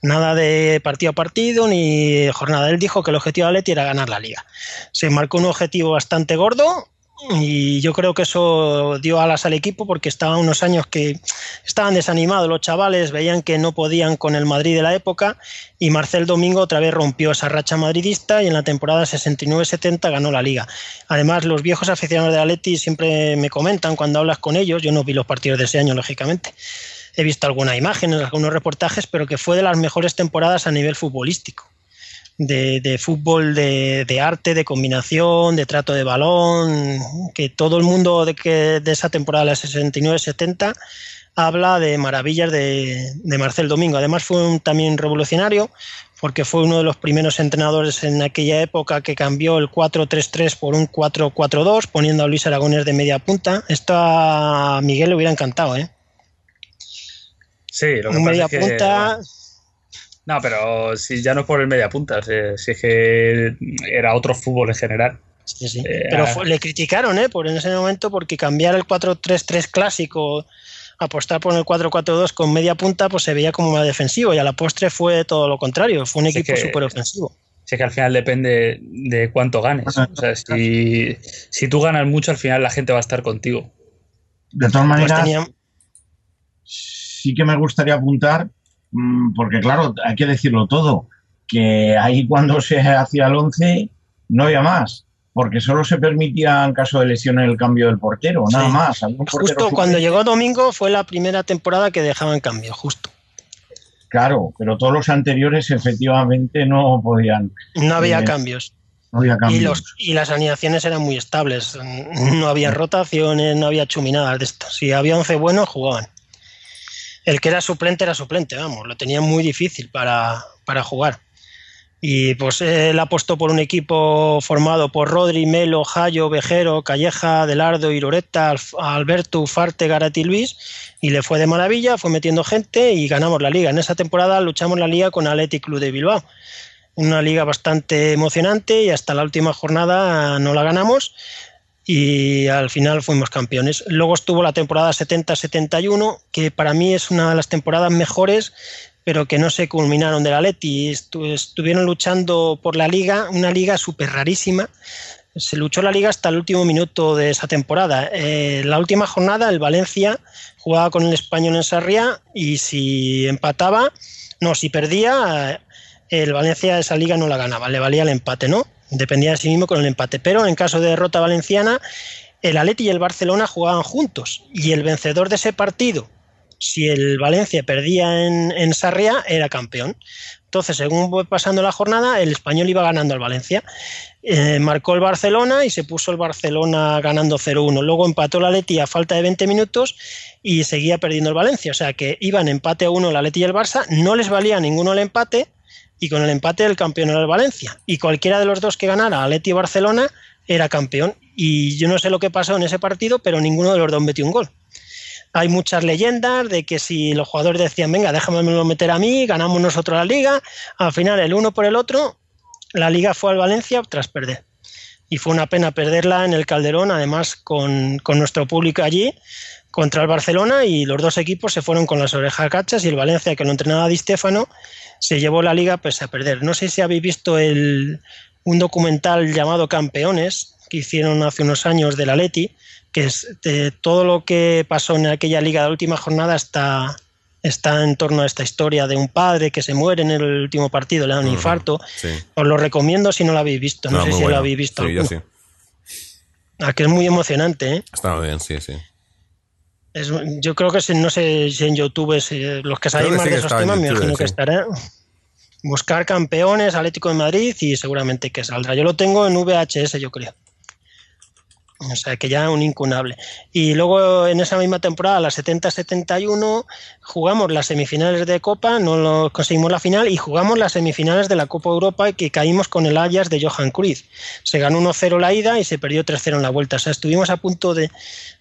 Nada de partido a partido ni jornada. Él dijo que el objetivo de la Leti era ganar la liga. Se marcó un objetivo bastante gordo y yo creo que eso dio alas al equipo porque estaban unos años que estaban desanimados los chavales, veían que no podían con el Madrid de la época y Marcel Domingo otra vez rompió esa racha madridista y en la temporada 69-70 ganó la liga. Además, los viejos aficionados de Atleti siempre me comentan cuando hablas con ellos, yo no vi los partidos de ese año, lógicamente, he visto alguna imagen, algunos reportajes, pero que fue de las mejores temporadas a nivel futbolístico. De, de fútbol, de, de arte, de combinación, de trato de balón, que todo el mundo de, que, de esa temporada, la 69-70, habla de maravillas de, de, Marcel Domingo. Además fue un, también revolucionario porque fue uno de los primeros entrenadores en aquella época que cambió el 4-3-3 por un 4-4-2 poniendo a Luis Aragones de media punta. Esto a Miguel le hubiera encantado, ¿eh? Sí, lo que pasa media es que, punta... bueno, no, pero si ya no es por el media punta, si, si es que era otro fútbol en general. Sí, sí. Eh, pero fue, le criticaron, ¿eh? Por en ese momento porque cambiar el 4-3-3 clásico apostar por el 4-4-2 con media punta, pues se veía como más defensivo y a la postre fue todo lo contrario, fue un equipo súper ofensivo. Sí, que al final depende de cuánto ganes. O sea, si, si, tú ganas mucho, al final la gente va a estar contigo. De todas maneras, pues tenía... sí que me gustaría apuntar, porque claro, hay que decirlo todo, que ahí cuando se hacía el 11 no había más porque solo se permitía en caso de lesión el cambio del portero, nada sí. más. Justo cuando llegó Domingo fue la primera temporada que dejaban cambio, justo. Claro, pero todos los anteriores efectivamente no podían. No había eh, cambios. No había cambios. Y, los, y, las alineaciones eran muy estables. No había rotaciones, no había chuminadas de esto. Si había 11 buenos, jugaban. El que era suplente era suplente, vamos, lo tenía muy difícil para, para jugar. Y pues él apostó por un equipo formado por Rodri, Melo, Jayo, Vejero, Calleja, Delardo, Iroreta, Alberto, Ufarte, Garati Luis y le fue de maravilla, fue metiendo gente y ganamos la liga. En esa temporada luchamos la liga con Athletic Club de Bilbao. Una liga bastante emocionante y hasta la última jornada no la ganamos y al final fuimos campeones. Luego estuvo la temporada 70-71, que para mí es una de las temporadas mejores pero que no se culminaron del Atleti. Estu- estuvieron luchando por la liga, una liga súper rarísima. Se luchó la liga hasta el último minuto de esa temporada. Eh, la última jornada, el Valencia jugaba con el español en Sarriá y si empataba, no, si perdía, el Valencia esa liga no la ganaba, le valía el empate, ¿no? Dependía de sí mismo con el empate. Pero en caso de derrota valenciana, el Atleti y el Barcelona jugaban juntos y el vencedor de ese partido, si el Valencia perdía en, en Sarriá, era campeón. Entonces, según fue pasando la jornada, el español iba ganando al Valencia. Eh, marcó el Barcelona y se puso el Barcelona ganando 0-1. Luego empató el Atleti a falta de 20 minutos y seguía perdiendo el Valencia. O sea que iban empate a uno el Atleti y el Barça, no les valía ninguno el empate y con el empate el campeón era el Valencia. Y cualquiera de los dos que ganara, Atleti y Barcelona, era campeón. Y yo no sé lo que pasó en ese partido, pero ninguno de los dos metió un gol. Hay muchas leyendas de que si los jugadores decían, venga, déjame meter a mí, ganamos nosotros la liga, al final el uno por el otro, la liga fue al Valencia tras perder. Y fue una pena perderla en el Calderón, además con, con nuestro público allí, contra el Barcelona, y los dos equipos se fueron con las orejas cachas y el Valencia, que lo entrenaba Di Stéfano, se llevó la liga pese a perder. No sé si habéis visto el, un documental llamado Campeones, que hicieron hace unos años del Atleti, que es de todo lo que pasó en aquella liga de la última jornada está, está en torno a esta historia de un padre que se muere en el último partido, le da un infarto. Sí. Os lo recomiendo si no lo habéis visto. No, sé muy si bueno. lo habéis visto. Sí, yo alguno. sí. Ah, que es muy emocionante, ¿eh? Está muy bien, sí, sí. Es- yo creo que si- no sé si en YouTube, si- los que sabéis más sí de esos temas, me imagino que estará. Buscar campeones, Atlético de Madrid y seguramente que saldrá. Yo lo tengo en VHS, yo creo. O sea que ya un incunable. Y luego en esa misma temporada, la 70-71, jugamos las semifinales de Copa, no lo conseguimos la final, y jugamos las semifinales de la Copa Europa que caímos con el Ajax de Johan Cruyff. Se ganó 1-0 la ida y se perdió 3-0 en la vuelta. O sea, estuvimos a punto de,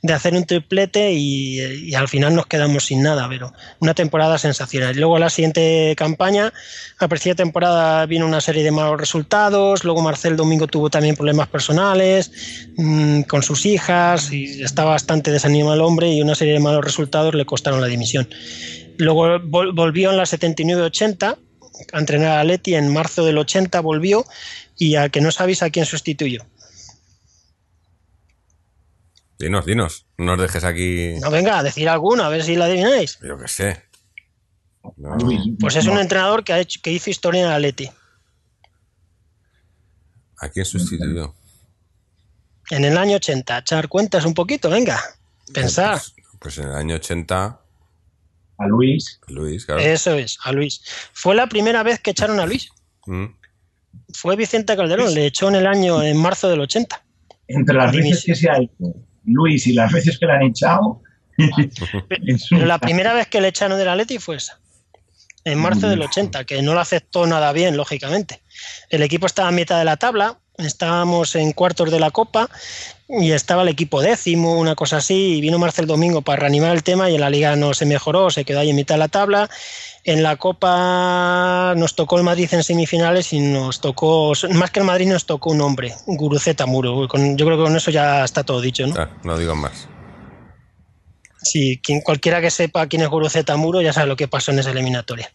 de hacer un triplete y, y al final nos quedamos sin nada, pero una temporada sensacional. Y luego la siguiente campaña, la precedida temporada vino una serie de malos resultados, luego Marcel Domingo tuvo también problemas personales mmm, con sus hijas y estaba bastante desanimado el hombre y una serie de malos resultados le costaron la dimisión. Luego vol volvió en la 79-80 a entrenar a Leti, en marzo del 80 volvió y a que no sabéis a quién sustituyó. Dinos, dinos. No nos dejes aquí. No, venga, a decir alguno, a ver si la adivináis. Yo qué sé. No. Pues es no. un entrenador que, ha hecho, que hizo historia en Atleti. ¿A quién sustituyó? En el año 80. Echar cuentas un poquito, venga. Pensar. Pues, pues en el año 80, A Luis, Luis, claro. Eso es, a Luis. Fue la primera vez que echaron a Luis. Mm. Fue Vicente Calderón, le echó en el año, en marzo del 80. entre las veces que se ha hecho Luis y las veces que le han echado, Pero la primera vez que le echaron del Atleti fue esa. En marzo del 80, que no lo aceptó nada bien, lógicamente. El equipo estaba a mitad de la tabla, estábamos en cuartos de la Copa y estaba el equipo décimo, una cosa así, y vino Marcel Domingo para reanimar el tema y en la liga no se mejoró, se quedó ahí en mitad de la tabla. En la Copa nos tocó el Madrid en semifinales y nos tocó, más que el Madrid nos tocó un hombre, Guruceta Muro. Con- Yo creo que con eso ya está todo dicho, ¿no? Ah, no digo más. Sí, quien, cualquiera que sepa quién es Guruceta Muro ya sabe lo que pasó en esa eliminatoria.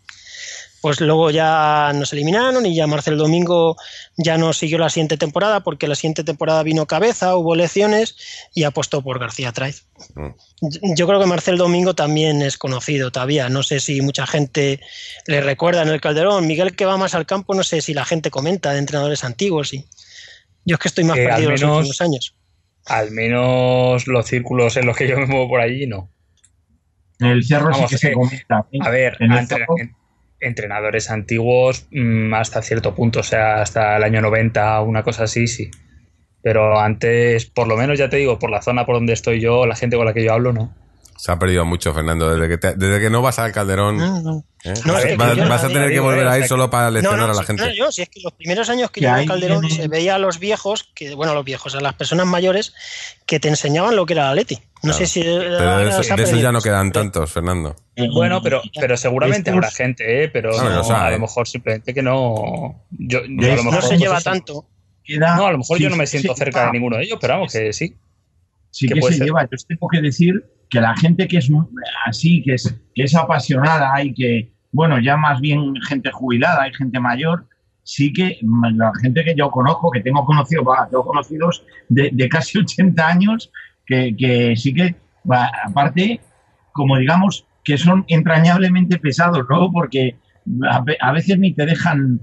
Pues luego ya nos eliminaron y ya Marcel Domingo ya no siguió la siguiente temporada porque la siguiente temporada vino cabeza, hubo elecciones y apostó por García Traiz. Mm. Yo creo que Marcel Domingo también es conocido todavía. No sé si mucha gente le recuerda en el Calderón. Miguel que va más al campo, no sé si la gente comenta de entrenadores antiguos. Y... Yo es que estoy más Eh, perdido en los últimos años. Al menos los círculos en los que yo me muevo por allí, no. en el cerro Vamos, sí que se eh, comenta. ¿eh? A ver, entre- entrenadores antiguos mm, hasta cierto punto, o sea, hasta el año 90, una cosa así, sí. Pero antes, por lo menos ya te digo, por la zona por donde estoy yo, la gente con la que yo hablo, no. Se ha perdido mucho, Fernando. Desde que, te- desde que no vas al Calderón, No, no. ¿eh? No, vas, es que vas- yo- vas a tener que volver eh, a ir solo para leccionar No, no, a la sí, gente. no, yo, si es que los primeros años que, yo ahí Calderón se veía a los viejos, que bueno, a los viejos, a las personas mayores, que te enseñaban lo que era la Leti. No Claro. sé si. Pero de eso, se ha de eso perdido. ya no quedan tantos, Fernando. eh, Bueno, pero, pero seguramente habrá gente, ¿eh? Pero No, no, o sea, a lo mejor simplemente que no. Yo, a lo estos- No mejor se lleva tanto. No, a lo mejor sí, yo no me siento sí, cerca de ninguno de ellos, pero vamos, que sí. Sí que se ser. lleva. Yo tengo que decir que la gente que es así, que es, que es apasionada y que, bueno, ya más bien gente jubilada y gente mayor, sí que la gente que yo conozco, que tengo conocido, tengo conocidos de, de, casi 80 años, que, que sí que, aparte, como digamos, que son entrañablemente pesados, ¿no? Porque a, a, veces ni te dejan,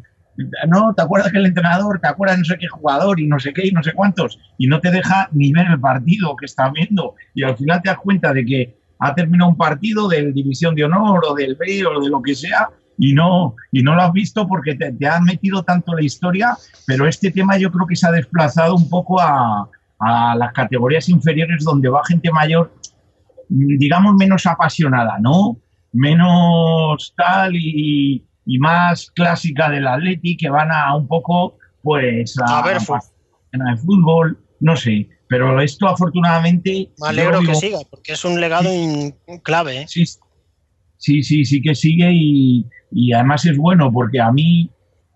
no, te acuerdas que el entrenador, te acuerdas no sé qué jugador y no sé qué y no sé cuántos, y no te deja ni ver el partido que está viendo. Y al final te das cuenta de que ha terminado un partido de División de Honor o del B o de lo que sea y no, y no lo has visto porque te, te has metido tanto la historia, pero este tema yo creo que se ha desplazado un poco a, a las categorías inferiores donde va gente mayor, digamos, menos apasionada, ¿no? Menos tal y, y más clásica del Atleti, que van a un poco, pues, a, a ver, a, a fútbol, no sé. Pero esto afortunadamente... Me alegro digo, que siga, porque es un legado sí, clave. ¿eh? Sí, sí, sí, sí que sigue y, y además es bueno porque a mí,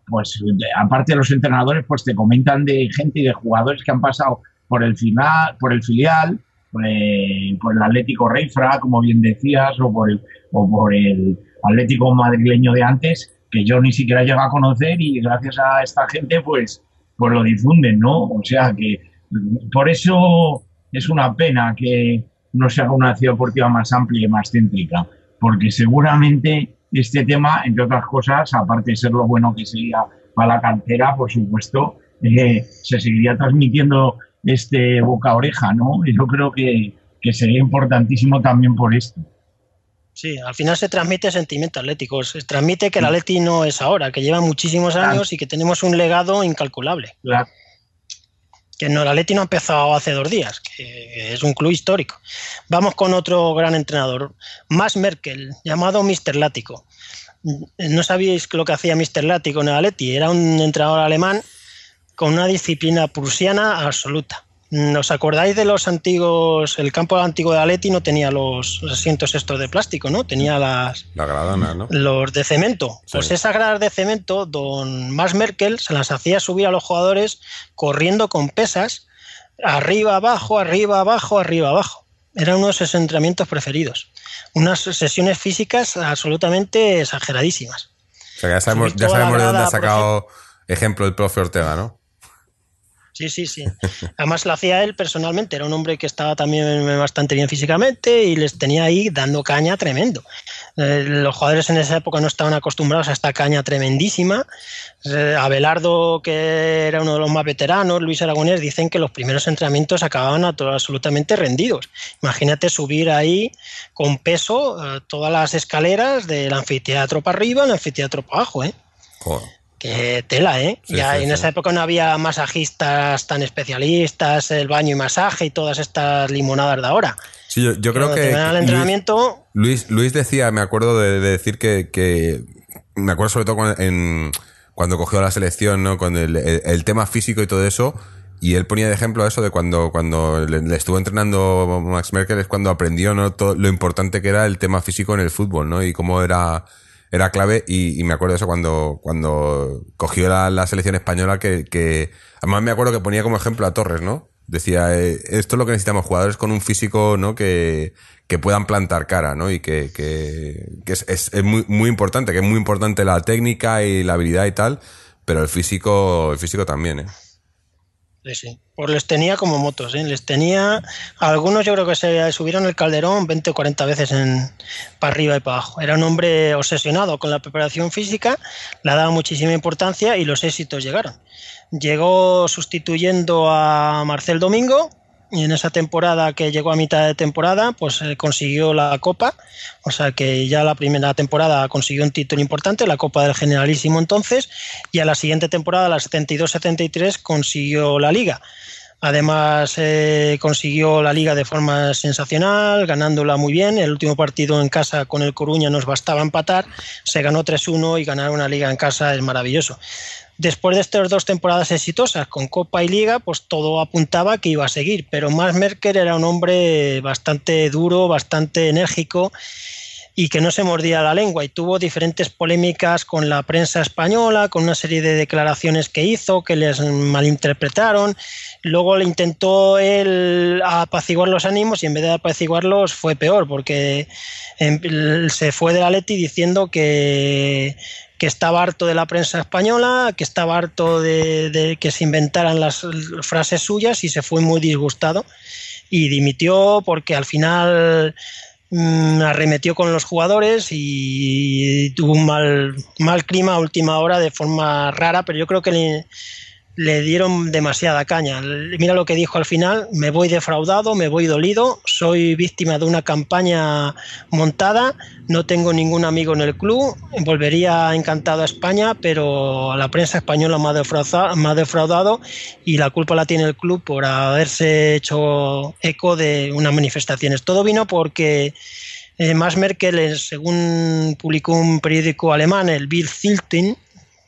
pues aparte de los entrenadores, pues te comentan de gente y de jugadores que han pasado por el final, por el filial, por el, por el Atlético Reifra, como bien decías, o por el, o por el Atlético madrileño de antes, que yo ni siquiera llego a conocer y gracias a esta gente, pues, pues lo difunden, ¿no? O sea que por eso es una pena que no se haga una ciudad deportiva más amplia y más céntrica, porque seguramente este tema, entre otras cosas, aparte de ser lo bueno que sería para la cantera, por supuesto, eh, se seguiría transmitiendo este boca a oreja, ¿no? Y yo creo que, que sería importantísimo también por esto. Sí, al final se transmite sentimiento atlético, se transmite que el Atleti no es ahora, que lleva muchísimos años y que tenemos un legado incalculable. Claro que no, el Atleti no ha empezado hace dos días, que es un club histórico. Vamos con otro gran entrenador, Max Merkel, llamado Mr. Lático. No sabíais lo que hacía Mr. Lático en el Atleti, era un entrenador alemán con una disciplina prusiana absoluta. ¿Os acordáis de los antiguos? El campo antiguo de Atleti no tenía los, los asientos estos de plástico, ¿no? Tenía las. La gradana, ¿no? Los de cemento. Sí. Pues esas gradas de cemento, don Max Merkel se las hacía subir a los jugadores corriendo con pesas, arriba, abajo, arriba, abajo, arriba, abajo. Era uno de sus entrenamientos preferidos. Unas sesiones físicas absolutamente exageradísimas. O sea, ya sabemos, ya sabemos de dónde ha sacado ejemplo el profe Ortega, ¿no? Sí, sí, sí. Además lo hacía él personalmente. Era un hombre que estaba también bastante bien físicamente y les tenía ahí dando caña tremendo. Eh, los jugadores en esa época no estaban acostumbrados a esta caña tremendísima. Eh, Abelardo, que era uno de los más veteranos, Luis Aragonés, dicen que los primeros entrenamientos acababan absolutamente rendidos. Imagínate subir ahí con peso eh, todas las escaleras del anfiteatro para arriba, el anfiteatro para abajo, ¿eh? Que tela, ¿eh? Sí, ya sí, en sí. esa época no había masajistas tan especialistas, el baño y masaje y todas estas limonadas de ahora. Sí, yo, yo creo que. El entrenamiento. Luis, Luis decía, me acuerdo de, de decir que, que, Me acuerdo sobre todo cuando, en, cuando cogió la selección, ¿no? Con el, el, el, tema físico y todo eso. Y él ponía de ejemplo eso de cuando, cuando le, le estuvo entrenando Max Merkel, es cuando aprendió, ¿no? Todo lo importante que era el tema físico en el fútbol, ¿no? Y cómo era era clave y, y, me acuerdo de eso cuando, cuando cogió la, la selección española que, que, además me acuerdo que ponía como ejemplo a Torres, ¿no? Decía, eh, esto es lo que necesitamos, jugadores con un físico, ¿no? Que, que puedan plantar cara, ¿no? Y que, que, que es, es, es, muy, muy importante, que es muy importante la técnica y la habilidad y tal, pero el físico, el físico también, ¿eh? Sí, sí. Pues les tenía como motos, ¿eh? les tenía. Algunos yo creo que se subieron el calderón 20 o 40 veces en, para arriba y para abajo. Era un hombre obsesionado con la preparación física, le daba muchísima importancia y los éxitos llegaron. Llegó sustituyendo a Marcel Domingo, y en esa temporada que llegó a mitad de temporada, pues eh, consiguió la Copa, o sea que ya la primera temporada consiguió un título importante, la Copa del Generalísimo entonces, y a la siguiente temporada, la 72-73, consiguió la Liga. Además, eh, consiguió la liga de forma sensacional, ganándola muy bien. El último partido en casa con el Coruña nos bastaba empatar. Se ganó 3-1 y ganar una liga en casa es maravilloso. Después de estas dos temporadas exitosas con Copa y Liga, pues todo apuntaba que iba a seguir. Pero Max Merkel era un hombre bastante duro, bastante enérgico y que no se mordía la lengua y tuvo diferentes polémicas con la prensa española, con una serie de declaraciones que hizo que les malinterpretaron. Luego le intentó él apaciguar los ánimos y en vez de apaciguarlos fue peor porque em, se fue de la Leti diciendo que que estaba harto de la prensa española, que estaba harto de, que se inventaran las frases suyas y se fue muy disgustado y dimitió porque al final arremetió con los jugadores y tuvo un mal, mal clima a última hora de forma rara, pero yo creo que le dieron demasiada caña. Mira lo que dijo al final, me voy defraudado, me voy dolido, soy víctima de una campaña montada, no tengo ningún amigo en el club, volvería encantado a España, pero la prensa española me ha defraudado, defraudado y la culpa la tiene el club por haberse hecho eco de unas manifestaciones. Todo vino porque... Eh, Max Merkel, según publicó un periódico alemán, el Bild Zeitung,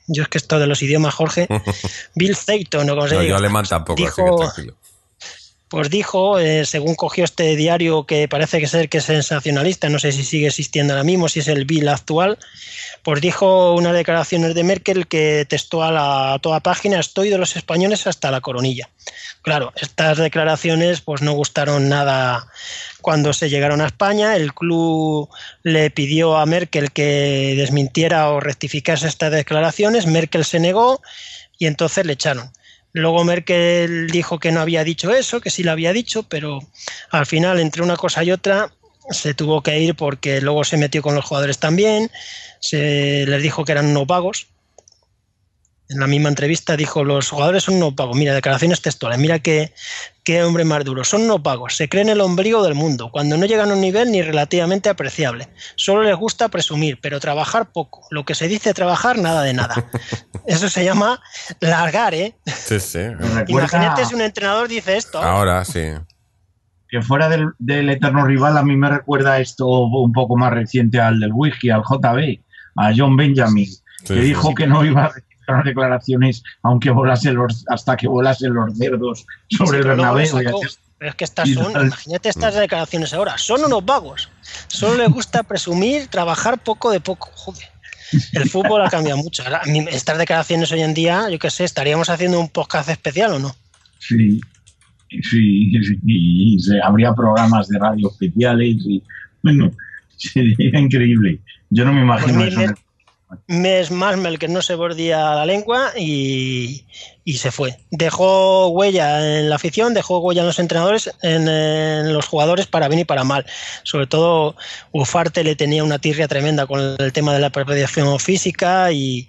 yo es que esto de los idiomas, Jorge. Bill Zeiton, no, no yo alemán tampoco, dijo, así que tranquilo. Pues dijo, eh, según cogió este diario que parece que ser que es sensacionalista, no sé si sigue existiendo ahora mismo, si es el Bill actual, pues dijo unas declaraciones de Merkel que testó a, la, a toda página, estoy de los españoles hasta la coronilla. Claro, estas declaraciones pues no gustaron nada cuando se llegaron a España. El club le pidió a Merkel que desmintiera o rectificase estas declaraciones. Merkel se negó y entonces le echaron. Luego Merkel dijo que no había dicho eso, que sí lo había dicho, pero al final, entre una cosa y otra, se tuvo que ir porque luego se metió con los jugadores también, se les dijo que eran no pagos en la misma entrevista dijo, los jugadores son no pagos. Mira, declaraciones textuales, mira qué, qué hombre más duro. Son no pagos, se creen el ombligo del mundo, cuando no llegan a un nivel ni relativamente apreciable. Solo les gusta presumir, pero trabajar poco. Lo que se dice trabajar, nada de nada. Eso se llama largar, ¿eh? Sí, sí. Imagínate si un entrenador dice esto. Ahora sí. Que fuera del, del eterno rival, a mí me recuerda esto un poco más reciente al del whisky, al JB, a John Benjamin, que sí, dijo sí. que no iba a las declaraciones aunque volase los, hasta que volasen los cerdos sobre el Bernabéu. sacó. Pero es que estas son, tal. imagínate estas declaraciones ahora, son unos vagos. Solo les gusta presumir, trabajar poco de poco. Joder. El fútbol ha cambiado mucho. Ahora, estas declaraciones hoy en día, yo qué sé, estaríamos haciendo un podcast especial o no. Sí, sí, sí, y se- habría programas de radio especiales y bueno, sería increíble. Yo no me imagino Pues eso. Mes Masmel que no se mordía la lengua y, y se fue. Dejó huella en la afición, dejó huella en los entrenadores, en, los jugadores para bien y para mal. Sobre todo Ufarte le tenía una tirria tremenda con el tema de la preparación física y,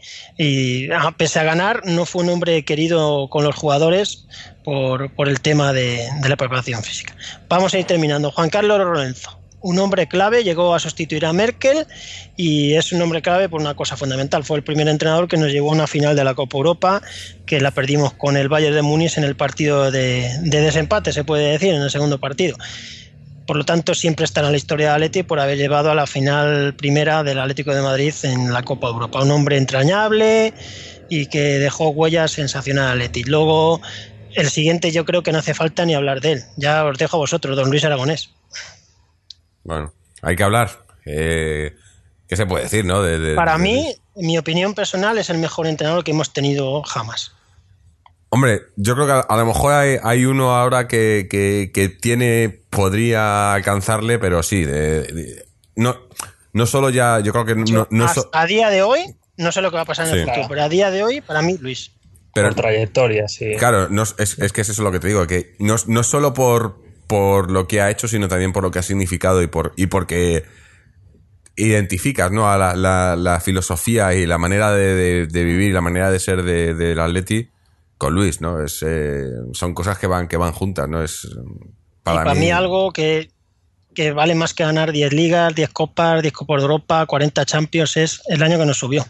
pese a ganar no fue un hombre querido con los jugadores por, por el tema de, de la preparación física. Vamos a ir terminando. Juan Carlos Lorenzo. Un hombre clave llegó a sustituir a Merkel y es un hombre clave por una cosa fundamental. Fue el primer entrenador que nos llevó a una final de la Copa Europa, que la perdimos con el Bayern de Múnich en el partido de, de desempate, se puede decir, en el segundo partido. Por lo tanto, siempre estará en la historia de Atleti por haber llevado a la final primera del Atlético de Madrid en la Copa Europa. Un hombre entrañable y que dejó huellas sensacionales a Atleti. Luego, el siguiente yo creo que no hace falta ni hablar de él. Ya os dejo a vosotros, don Luis Aragonés. Bueno, hay que hablar. Eh, ¿Qué se puede decir, no? De- de- Para de- mí, en mi opinión personal, es el mejor entrenador que hemos tenido jamás. Hombre, yo creo que a, a lo mejor hay, hay uno ahora que, que- que tiene, podría alcanzarle, pero sí, de- de- no, no solo ya, yo creo que no, no so- a día de hoy, no sé lo que va a pasar en el futuro, pero a día de hoy, para mí, Luis. pero, por trayectoria, sí. Claro, no, es, es que es eso lo que te digo, que no, no solo por, por lo que ha hecho, sino también por lo que ha significado y por y porque identificas ¿no? a la, la- la filosofía y la manera de, de- de vivir y la manera de ser de- del Atleti con Luis, ¿no? Es, eh, son cosas que van, que van juntas, ¿no? Es para, y para mí, algo que, que vale más que ganar 10 ligas, 10 copas, 10 copas de Europa, 40 Champions, es el año que nos subió.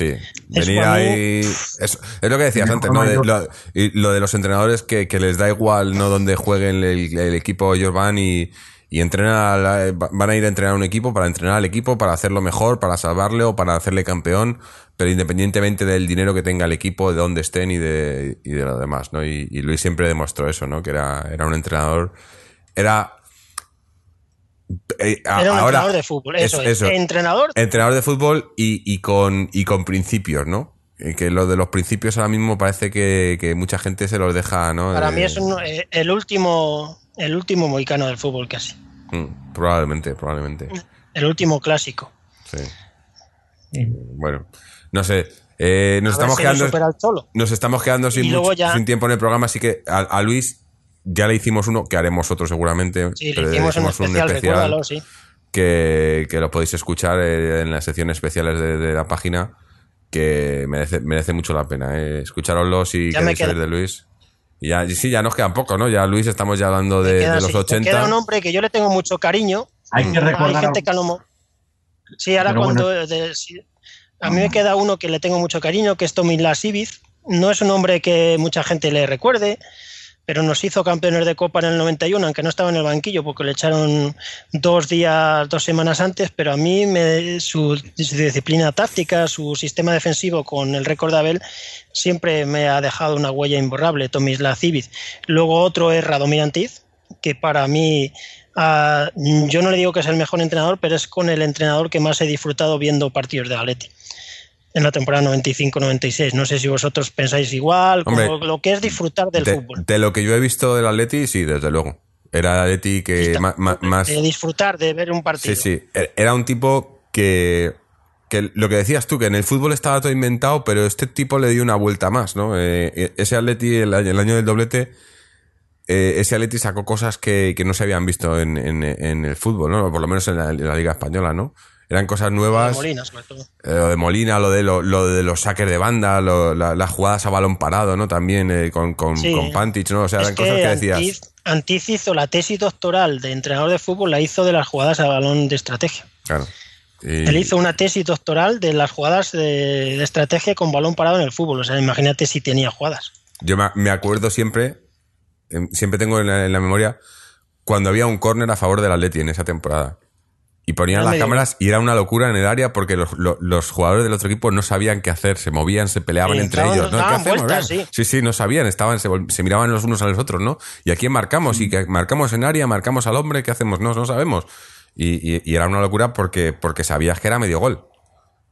Sí, venir ahí. Es, es lo que decías antes, ¿no? De- lo, y lo de los entrenadores que, que les da igual no donde jueguen el, el equipo, ellos van y, y entrenan a la- van a ir a entrenar a un equipo para entrenar al equipo, para hacerlo mejor, para salvarle o para hacerle campeón, pero independientemente del dinero que tenga el equipo, de dónde estén y de, y de lo demás, ¿no? Y, y Luis siempre demostró eso, ¿no? Que era, era un entrenador. Era eh, a- Era un ahora, entrenador de fútbol, eso, eso, es. Entrenador, entrenador de fútbol y, y con, y con principios, ¿no? Y que lo de los principios ahora mismo parece que, que mucha gente se los deja, ¿no? para Eh, mí es un- eh, el último el último mohicano del fútbol casi. mm, probablemente, probablemente. El último clásico. Sí. Bueno, no sé. eh, nos A estamos quedando. Nos estamos quedando sin, Y luego mucho- ya- sin tiempo en el programa, así que a, a Luis ya le hicimos uno, que haremos otro seguramente. Sí, pero le hicimos un especial, recuérdalo, sí. que, que lo podéis escuchar eh, en las secciones especiales de, de la página, que merece, merece mucho la pena. Eh. Escuchároslo si Ya queréis saber queda- de Luis. Y ya, sí, ya nos quedan poco, ¿no? Ya Luis, estamos ya hablando de, Queda de los. Me 80. Queda un hombre que yo le tengo mucho cariño. Hay que Hay recordar. gente que a lo mo- Sí, ahora Pero cuando... de- sí. A mí me queda uno que le tengo mucho cariño, que es Tomislav Ibiz. No es un hombre que mucha gente le recuerde, pero nos hizo campeones de Copa en el 91, aunque no estaba en el banquillo porque le echaron dos días, dos semanas antes, pero a mí me- su, disciplina táctica, su sistema defensivo con el récord de Abel siempre me ha dejado una huella imborrable, Tomislav Ibiz. Luego otro es Radomir Antiz, que para mí, ah, yo no le digo que es el mejor entrenador, pero es con el entrenador que más he disfrutado viendo partidos de Atleti en la temporada 95-96. No sé si vosotros pensáis igual, como lo que es disfrutar del de, fútbol. de lo que yo he visto del Atleti, sí, desde luego. Era el Atleti que más... De disfrutar de ver un partido. Sí, sí. E- Era un tipo que, que lo que decías tú, que en el fútbol estaba todo inventado, pero este tipo le dio una vuelta más, ¿no? Eh, ese Atleti, el año, el año del doblete, eh, ese Atleti sacó cosas que, que no se habían visto en, en- en el fútbol, ¿no? Por lo menos en la, en la Liga Española, ¿no? Eran cosas De nuevas. Molina, sobre todo. Eh, lo de Molina, lo de, lo, lo de los saques de banda, lo- la- las jugadas a balón parado, ¿no? También eh, con, con, Sí. con Pantich, ¿no? O sea, Es eran cosas que decías. Antiz, Antiz hizo la tesis doctoral de entrenador de fútbol, la hizo de las jugadas a balón de estrategia. Claro. Y- Él hizo una tesis doctoral de las jugadas de, de estrategia con balón parado en el fútbol. O sea, imagínate si tenía jugadas. Yo me, me acuerdo siempre, em, siempre tengo en la, en la memoria, cuando había un córner a favor del Atleti en esa temporada. Y ponían las cámaras y era una locura en el área porque los, lo- los jugadores del otro equipo no sabían qué hacer, se movían, se peleaban Sí, entre ellos. ¿no? ¿Qué hacemos? vueltas, sí. sí, no sabían, estaban, se, miraban los unos a los otros, ¿no? ¿Y a quién marcamos? ¿Y que marcamos en área? ¿Marcamos al hombre? ¿Qué hacemos? No, no sabemos. Y, y- y era una locura porque, porque sabías que era medio gol.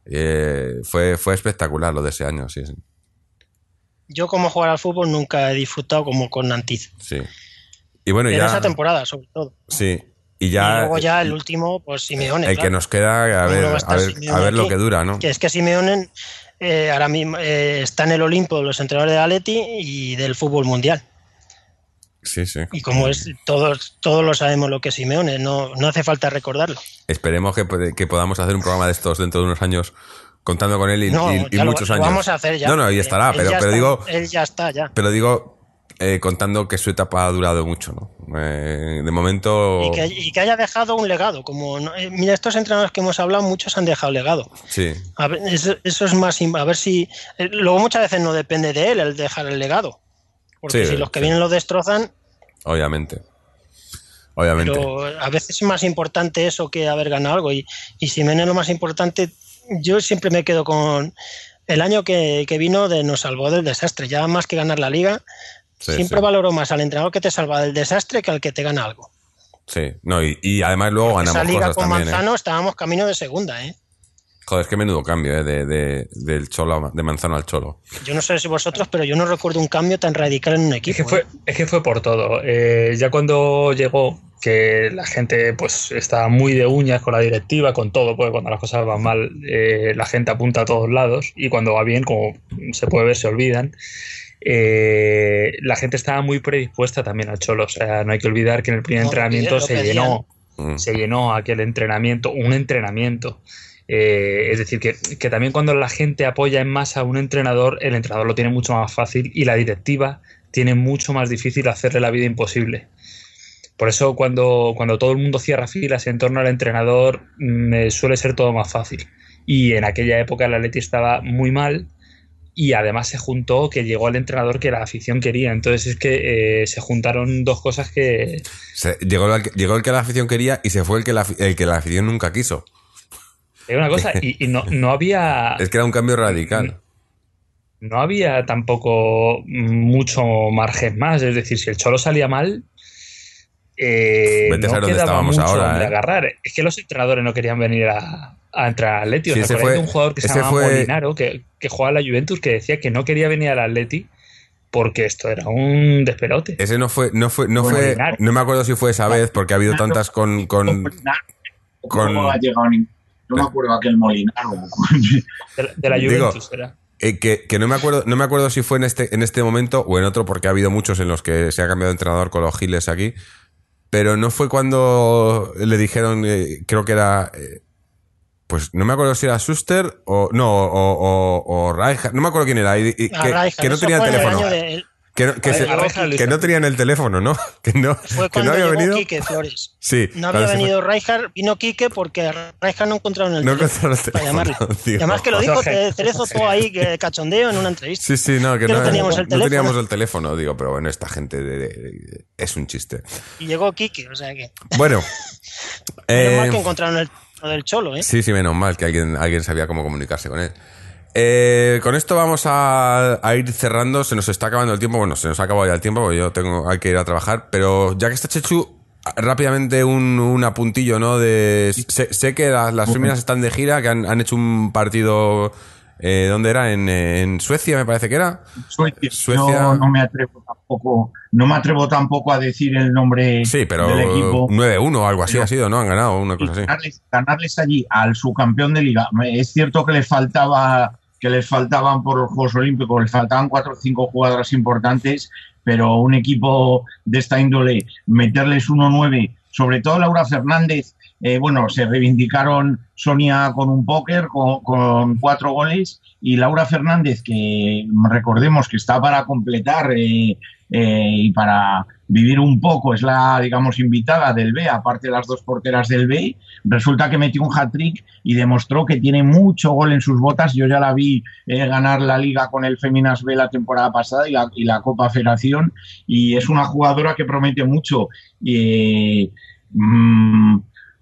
Eh, fue, fue espectacular lo de ese año, sí, sí. Yo como jugar al fútbol nunca he disfrutado como con Antiz. sí. Y bueno, En ya. esa temporada, sobre todo. Sí. Y ya. y luego ya el último, pues Simeone. El claro. que nos queda, a ¿Cómo ver, a ver, Simeone a ver lo que dura, ¿no? Que es que Simeone eh, ahora mismo eh, está en el Olimpo de los entrenadores de Atleti y del fútbol mundial. Sí, sí. Y como es, todos, todos lo sabemos lo que es Simeone, no, no hace falta recordarlo. Esperemos que, que podamos hacer un programa de estos dentro de unos años contando con él y, No, y- y lo- muchos lo años. vamos a hacer ya. No, no, y estará, pero, pero está- digo, Él ya está, ya. pero digo eh, contando que su etapa ha durado mucho, ¿no? Eh, de momento, Y que, y que haya dejado un legado. Como no- eh, mira, estos entrenadores que hemos hablado, muchos han dejado legado. sí, A ver, eso, eso es más. A ver si. luego muchas veces no depende de él el dejar el legado. Porque Sí, si los que sí. vienen lo destrozan, obviamente. Obviamente. pero a veces es más importante eso que haber ganado algo. Y, y Simeone lo más importante, yo siempre me quedo con el año que, que vino de nos salvó del desastre. Ya más que ganar la liga, Sí, siempre sí. valoro más al entrenador que te salva del desastre que al que te gana algo. Sí, no, y, y además luego ganamos Esa liga cosas con también, ¿eh? Manzano estábamos camino de segunda, ¿eh? Joder, es que menudo cambio, ¿eh? De, de- del cholo, de manzano al cholo. Yo no sé si vosotros, pero yo no recuerdo un cambio tan radical en un Es equipo. que fue, ¿eh? es que fue por todo. Eh, ya cuando llegó, que la gente pues estaba muy de uñas con la directiva, con todo, porque cuando las cosas van mal, eh, la gente apunta a todos lados y cuando va bien, como se puede ver, se olvidan. Eh, la gente estaba muy predispuesta también al Cholo. O sea, no hay que olvidar que en el primer No, entrenamiento se pedían. llenó Mm. se llenó aquel entrenamiento, un entrenamiento. Eh, es decir, que, que también cuando la gente apoya en masa a un entrenador, el entrenador lo tiene mucho más fácil y la directiva tiene mucho más difícil hacerle la vida imposible. Por eso cuando, cuando todo el mundo cierra filas en torno al entrenador, mm, eh, suele ser todo más fácil. Y en aquella época el Atleti estaba muy mal y además se juntó que llegó el entrenador que la afición quería. Entonces es que eh, se juntaron dos cosas que, Se- llegó, el, que- llegó el que la afición quería y se fue el que la, el que la afición nunca quiso. Hay una cosa, y, y no, no había Es que era un cambio radical. no había tampoco mucho margen más. Es decir, si el Cholo salía mal, eh, Vete a no dónde quedaba estábamos mucho ahora, donde ¿eh? agarrar. Es que los entrenadores no querían venir a, a entrar al Atleti. ¿Os Sí, ese acordáis fue- de un jugador que se ese llama fue- Molinaro, que, que jugaba en la Juventus, que decía que no quería venir al Atleti porque esto era un despelote. Ese no fue, no fue, no fue, Molinaro. no me acuerdo si fue esa vez, porque ha habido Molinaro. tantas con, con, con- No ha llegado ni- No me acuerdo aquel Molinaro. De, la- de la Digo, Juventus era. Eh, que, que no me acuerdo, no me acuerdo si fue en este, en este momento o en otro, porque ha habido muchos en los que se ha cambiado de entrenador con los giles aquí. Pero no fue cuando le dijeron, eh, creo que era. eh, pues no me acuerdo si era Schuster o. No, o, o, o Rijkaard, no me acuerdo quién era. y- y A que, Rijkaard, que no en el teléfono. de- Que, no- que, se- no tenían el teléfono, ¿no? Que no, fue que no cuando había llegó venido. Quique Flores. Sí. No cuando había venido Rijkaard, vino Quique porque Rijkaard no encontraron el No teléfono. encontraron el para llamarle. teléfono, tío. Y además que lo dijo Ojo, eh, Cerezo todo ahí, que cachondeo en una entrevista. Sí, sí, no, que, Que no, no teníamos el no teléfono. teníamos el teléfono, digo, pero bueno, esta gente de- de- es un chiste. Y llegó Quique, o sea que. Bueno. Menos eh, mal que encontraron el lo del Cholo, ¿eh? Sí, sí, menos mal que alguien, alguien sabía cómo comunicarse con él. Eh, con esto vamos a, a ir cerrando. Se nos está acabando el tiempo. Bueno, se nos ha acabado ya el tiempo porque yo tengo, hay que ir a trabajar. Pero ya que está Chechu, rápidamente un, un apuntillo, ¿no? De, sé, sé que las, las féminas están de gira, que han, han hecho un partido. Eh, ¿Dónde era? En, eh, en Suecia, me parece que era. Suecia. Suecia. Yo no me atrevo tampoco, no me atrevo tampoco a decir el nombre Sí, pero del equipo. 9-1 o algo así Pero- ha sido, ¿no? Han ganado una cosa así. ganarles, ganarles allí al subcampeón de liga. Es cierto que les faltaba que les faltaban por los Juegos Olímpicos, les faltaban cuatro o cinco jugadoras importantes, pero un equipo de esta índole, meterles 1-9, sobre todo Laura Fernández, eh, bueno, se reivindicaron Sonia con un póker, con, cuatro goles, y Laura Fernández, que recordemos que está para completar eh, eh, y para vivir un poco, es la, digamos, invitada del B, aparte de las dos porteras del B, resulta que metió un hat-trick y demostró que tiene mucho gol en sus botas. Yo ya la vi eh, ganar la liga con el Feminas B la temporada pasada y la, Copa Federación y es una jugadora que promete mucho. Y, mm,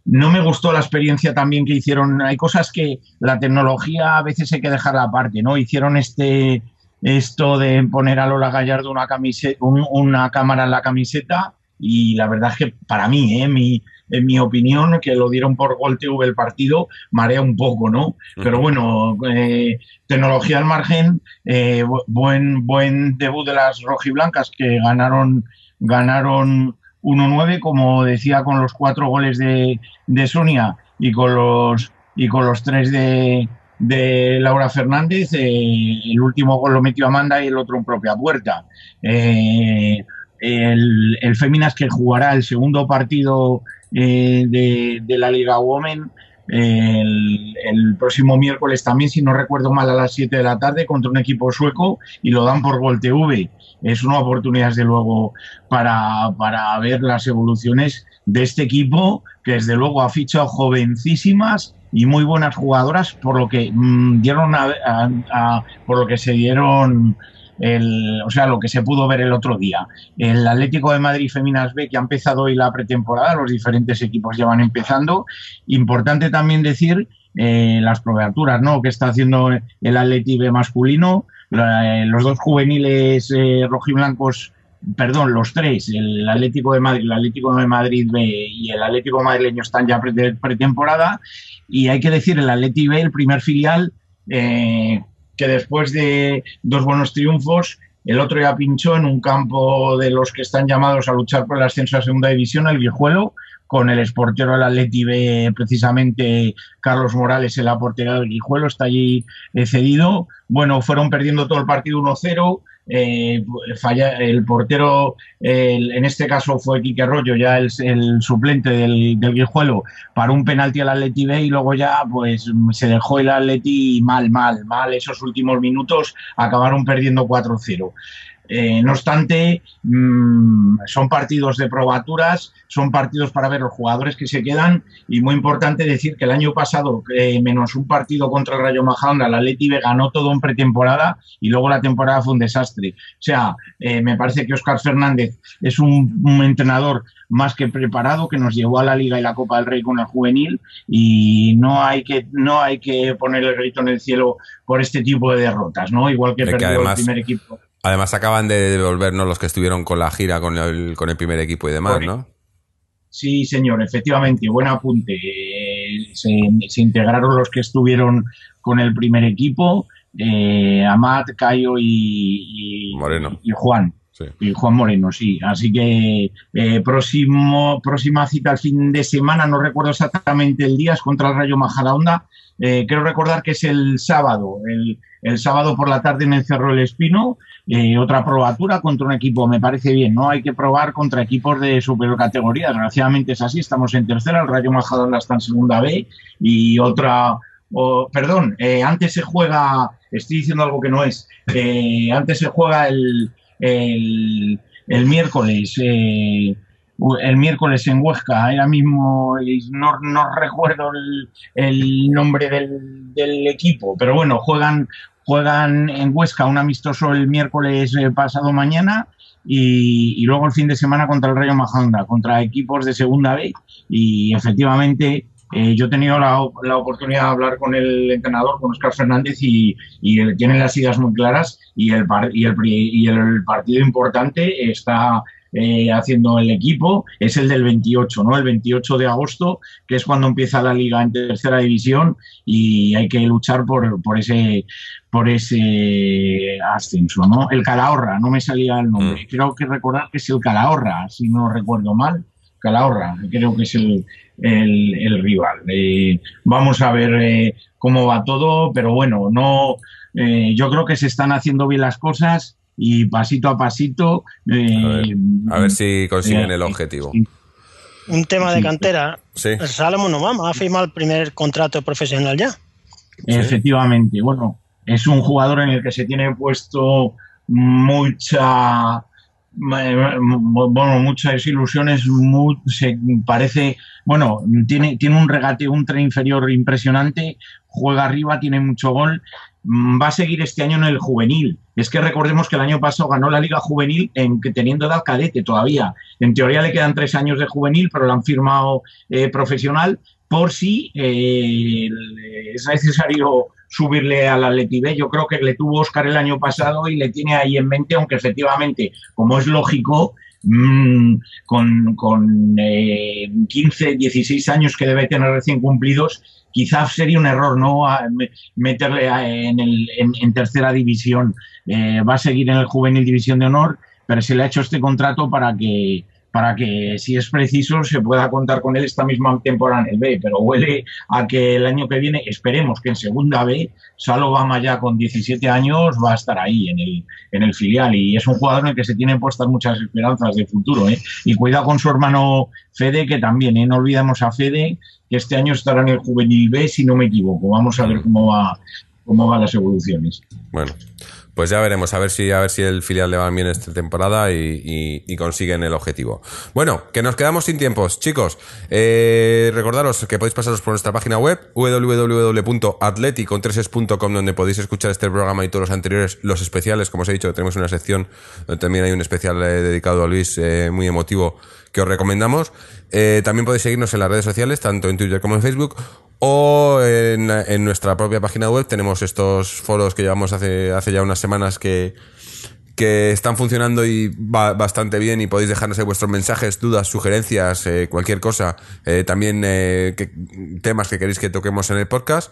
no me gustó la experiencia también que hicieron. Hay cosas que la tecnología a veces hay que dejarla aparte, ¿no? Hicieron este esto de poner a Lola Gallardo una camiseta, una cámara en la camiseta y la verdad es que para mí, ¿eh? mi, en mi opinión, que lo dieron por Gol TV el partido, marea un poco, ¿no? Pero bueno, eh, tecnología al margen, eh, bu- buen, buen debut de las rojiblancas que ganaron, ganaron 1-9, como decía, con los cuatro goles de, de Sonia y con los, y con los tres de, de Laura Fernández. eh, el último gol lo metió Amanda y el otro en propia puerta. Eh, el, el Féminas que jugará el segundo partido eh, de, de la Liga Women el, próximo miércoles también, si no recuerdo mal, a las 7 de la tarde contra un equipo sueco y lo dan por Gol TV. Es una oportunidad, desde luego, para, para ver las evoluciones de este equipo que, desde luego, ha fichado jovencísimas y muy buenas jugadoras, por lo que mm, dieron a- por lo que se dieron el, o sea, lo que se pudo ver el otro día. El Atlético de Madrid Feminas B, que ha empezado hoy la pretemporada, los diferentes equipos llevan empezando. Importante también decir eh, las proveaturas, ¿no? Que está haciendo el Atleti B masculino, eh, los dos juveniles eh, rojiblancos, perdón, los tres, el Atlético de Madrid, el Atlético de Madrid B y el Atlético madrileño están ya pre- pretemporada. Y hay que decir, el Atleti B, el primer filial, eh, que después de dos buenos triunfos, el otro ya pinchó en un campo de los que están llamados a luchar por el ascenso a segunda división, el Guijuelo, con el exportero del Atleti precisamente Carlos Morales en la del Guijuelo, está allí eh, cedido. Bueno, fueron perdiendo todo el partido 1-0. Eh, falla, el portero, el- en este caso fue Quique Rollo, ya el, el suplente del, del Guijuelo, para un penalti al Atleti B y luego ya pues se dejó el Atleti mal, mal, mal. Esos últimos minutos acabaron perdiendo 4-0. Eh, no obstante, mm, son partidos de probaturas, son partidos para ver los jugadores que se quedan y muy importante decir que el año pasado, eh, menos un partido contra el Rayo Majadahonda, la Atleti B ganó todo en pretemporada y luego la temporada fue un desastre. O sea, eh, me parece que Óscar Fernández es un, un entrenador más que preparado que nos llevó a la Liga y la Copa del Rey con el juvenil y no hay que no hay que poner el grito en el cielo por este tipo de derrotas, ¿no? Igual que que perdió además- el primer equipo. Además acaban de devolvernos los que estuvieron con la gira con el, con el primer equipo y demás, ¿no? Sí, señor, efectivamente, buen apunte. Eh, se, se integraron los que estuvieron con el primer equipo, eh, Amat, Cayo y, y- Moreno. y Juan. Sí. Y Juan Moreno, sí. Así que eh, próximo, próxima cita el fin de semana, no recuerdo exactamente el día, es contra el Rayo Majadahonda. Eh, quiero recordar que es el sábado, el, el sábado por la tarde en el Cerro del Espino. Eh, otra probatura contra un equipo, me parece bien, ¿no? Hay que probar contra equipos de superior categoría. Desgraciadamente es así, estamos en tercera, el Rayo Majadahonda está en segunda B y otra. perdón, eh, antes se juega, estoy diciendo algo que no es, eh, antes se juega el, el, el miércoles, el miércoles en Huesca, ahora mismo no, no recuerdo el, el nombre del, del equipo, pero bueno, juegan, juegan en Huesca un amistoso el miércoles eh, pasado mañana y, luego el fin de semana contra el Rayo Majadahonda, contra equipos de segunda B y efectivamente eh, yo he tenido la, op- la oportunidad de hablar con el entrenador, con Oscar Fernández, y, y las ideas muy claras y el, par- y el, y el partido importante está eh, haciendo el equipo, es el del 28, ¿no? El 28 de agosto, que es cuando empieza la liga en tercera división y hay que luchar por, por ese por ese ascenso, ¿no? El Calahorra, no me salía el nombre. Mm. Creo que recordar que es el Calahorra, si no recuerdo mal. Calahorra, creo que es el, el, el rival. Eh, vamos a ver eh, cómo va todo, pero bueno, no, eh, yo creo que se están haciendo bien las cosas y pasito a pasito. eh, A ver si consiguen eh, el objetivo. sí, Un tema de cantera. Sí. El Salomón Obama ha firmado el primer contrato profesional ya. Efectivamente, bueno, es un jugador en el que se tiene puesto mucha eh, bueno, muchas ilusiones, se parece, bueno, tiene, tiene un regate, un tren inferior impresionante, juega arriba, tiene mucho gol, mm, va a seguir este año en el juvenil. Es que recordemos que el año pasado ganó la Liga Juvenil en, teniendo edad cadete todavía. En teoría le quedan tres años de juvenil, pero lo han firmado eh, profesional por si eh, es necesario subirle al Atleti B. Yo creo que le tuvo Oscar el año pasado y le tiene ahí en mente, aunque efectivamente, como es lógico, mm, con, con eh, 15, 16 años que debe tener recién cumplidos, quizás sería un error no meterle en, el, en tercera división. Eh, va a seguir en el juvenil división de honor, pero se le ha hecho este contrato para que para que si es preciso se pueda contar con él esta misma temporada en el B, pero huele a que el año que viene, esperemos que en segunda B, Salo Bama ya con 17 años va a estar ahí en el, en el filial y es un jugador en el que se tienen puestas muchas esperanzas de futuro. ¿eh? Y cuidado con su hermano Fede, que también, ¿eh? no olvidemos a Fede, que este año estará en el juvenil B, si no me equivoco. Vamos a ver cómo va cómo van las evoluciones. Bueno, pues ya veremos, a ver si, a ver si el filial le va bien esta temporada y, y- y consiguen el objetivo. Bueno, que nos quedamos sin tiempos, chicos. Eh, recordaros que podéis pasaros por nuestra página web www.atleticontreses.com donde podéis escuchar este programa y todos los anteriores, los especiales, como os he dicho, tenemos una sección donde también hay un especial eh, dedicado a Luis eh, muy emotivo que os recomendamos. Eh, también podéis seguirnos en las redes sociales, tanto en Twitter como en Facebook, o en, nuestra propia página web tenemos estos foros que llevamos hace, hace ya unas semanas que, que están funcionando y va bastante bien y podéis dejarnos vuestros mensajes, dudas, sugerencias, eh, cualquier cosa, eh, también eh, temas que queréis que toquemos en el podcast.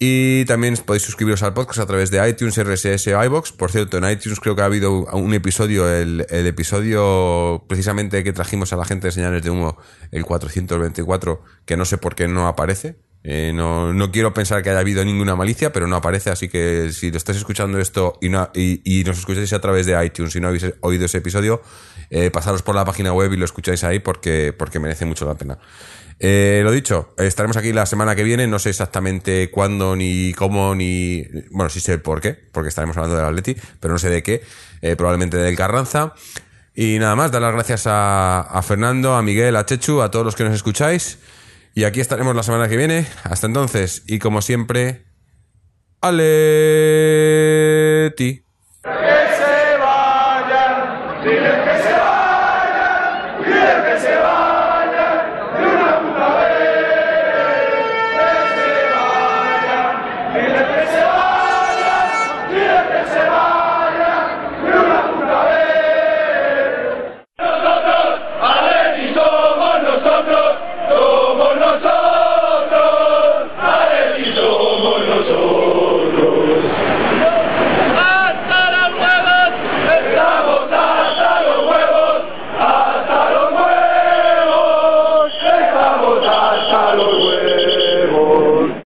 Y también podéis suscribiros al podcast a través de iTunes, RSS o iBox. Por cierto, en iTunes creo que ha habido un episodio, el, el episodio precisamente que trajimos a la gente de señales de humo, el 424, que no sé por qué no aparece. Eh, no, no quiero pensar que haya habido ninguna malicia, pero no aparece, así que si lo estáis escuchando esto y, no, y, y nos escucháis a través de iTunes y no habéis oído ese episodio, eh, pasaros por la página web y lo escucháis ahí porque, porque merece mucho la pena. Eh, lo dicho, estaremos aquí la semana que viene, no sé exactamente cuándo, ni cómo, ni... Bueno, sí sé por qué, porque estaremos hablando del Atleti, pero no sé de qué, eh, probablemente del Carranza. Y nada más, dar las gracias a, a Fernando, a Miguel, a Chechu, a todos los que nos escucháis. Y aquí estaremos la semana que viene. Hasta entonces, y como siempre, Aleti.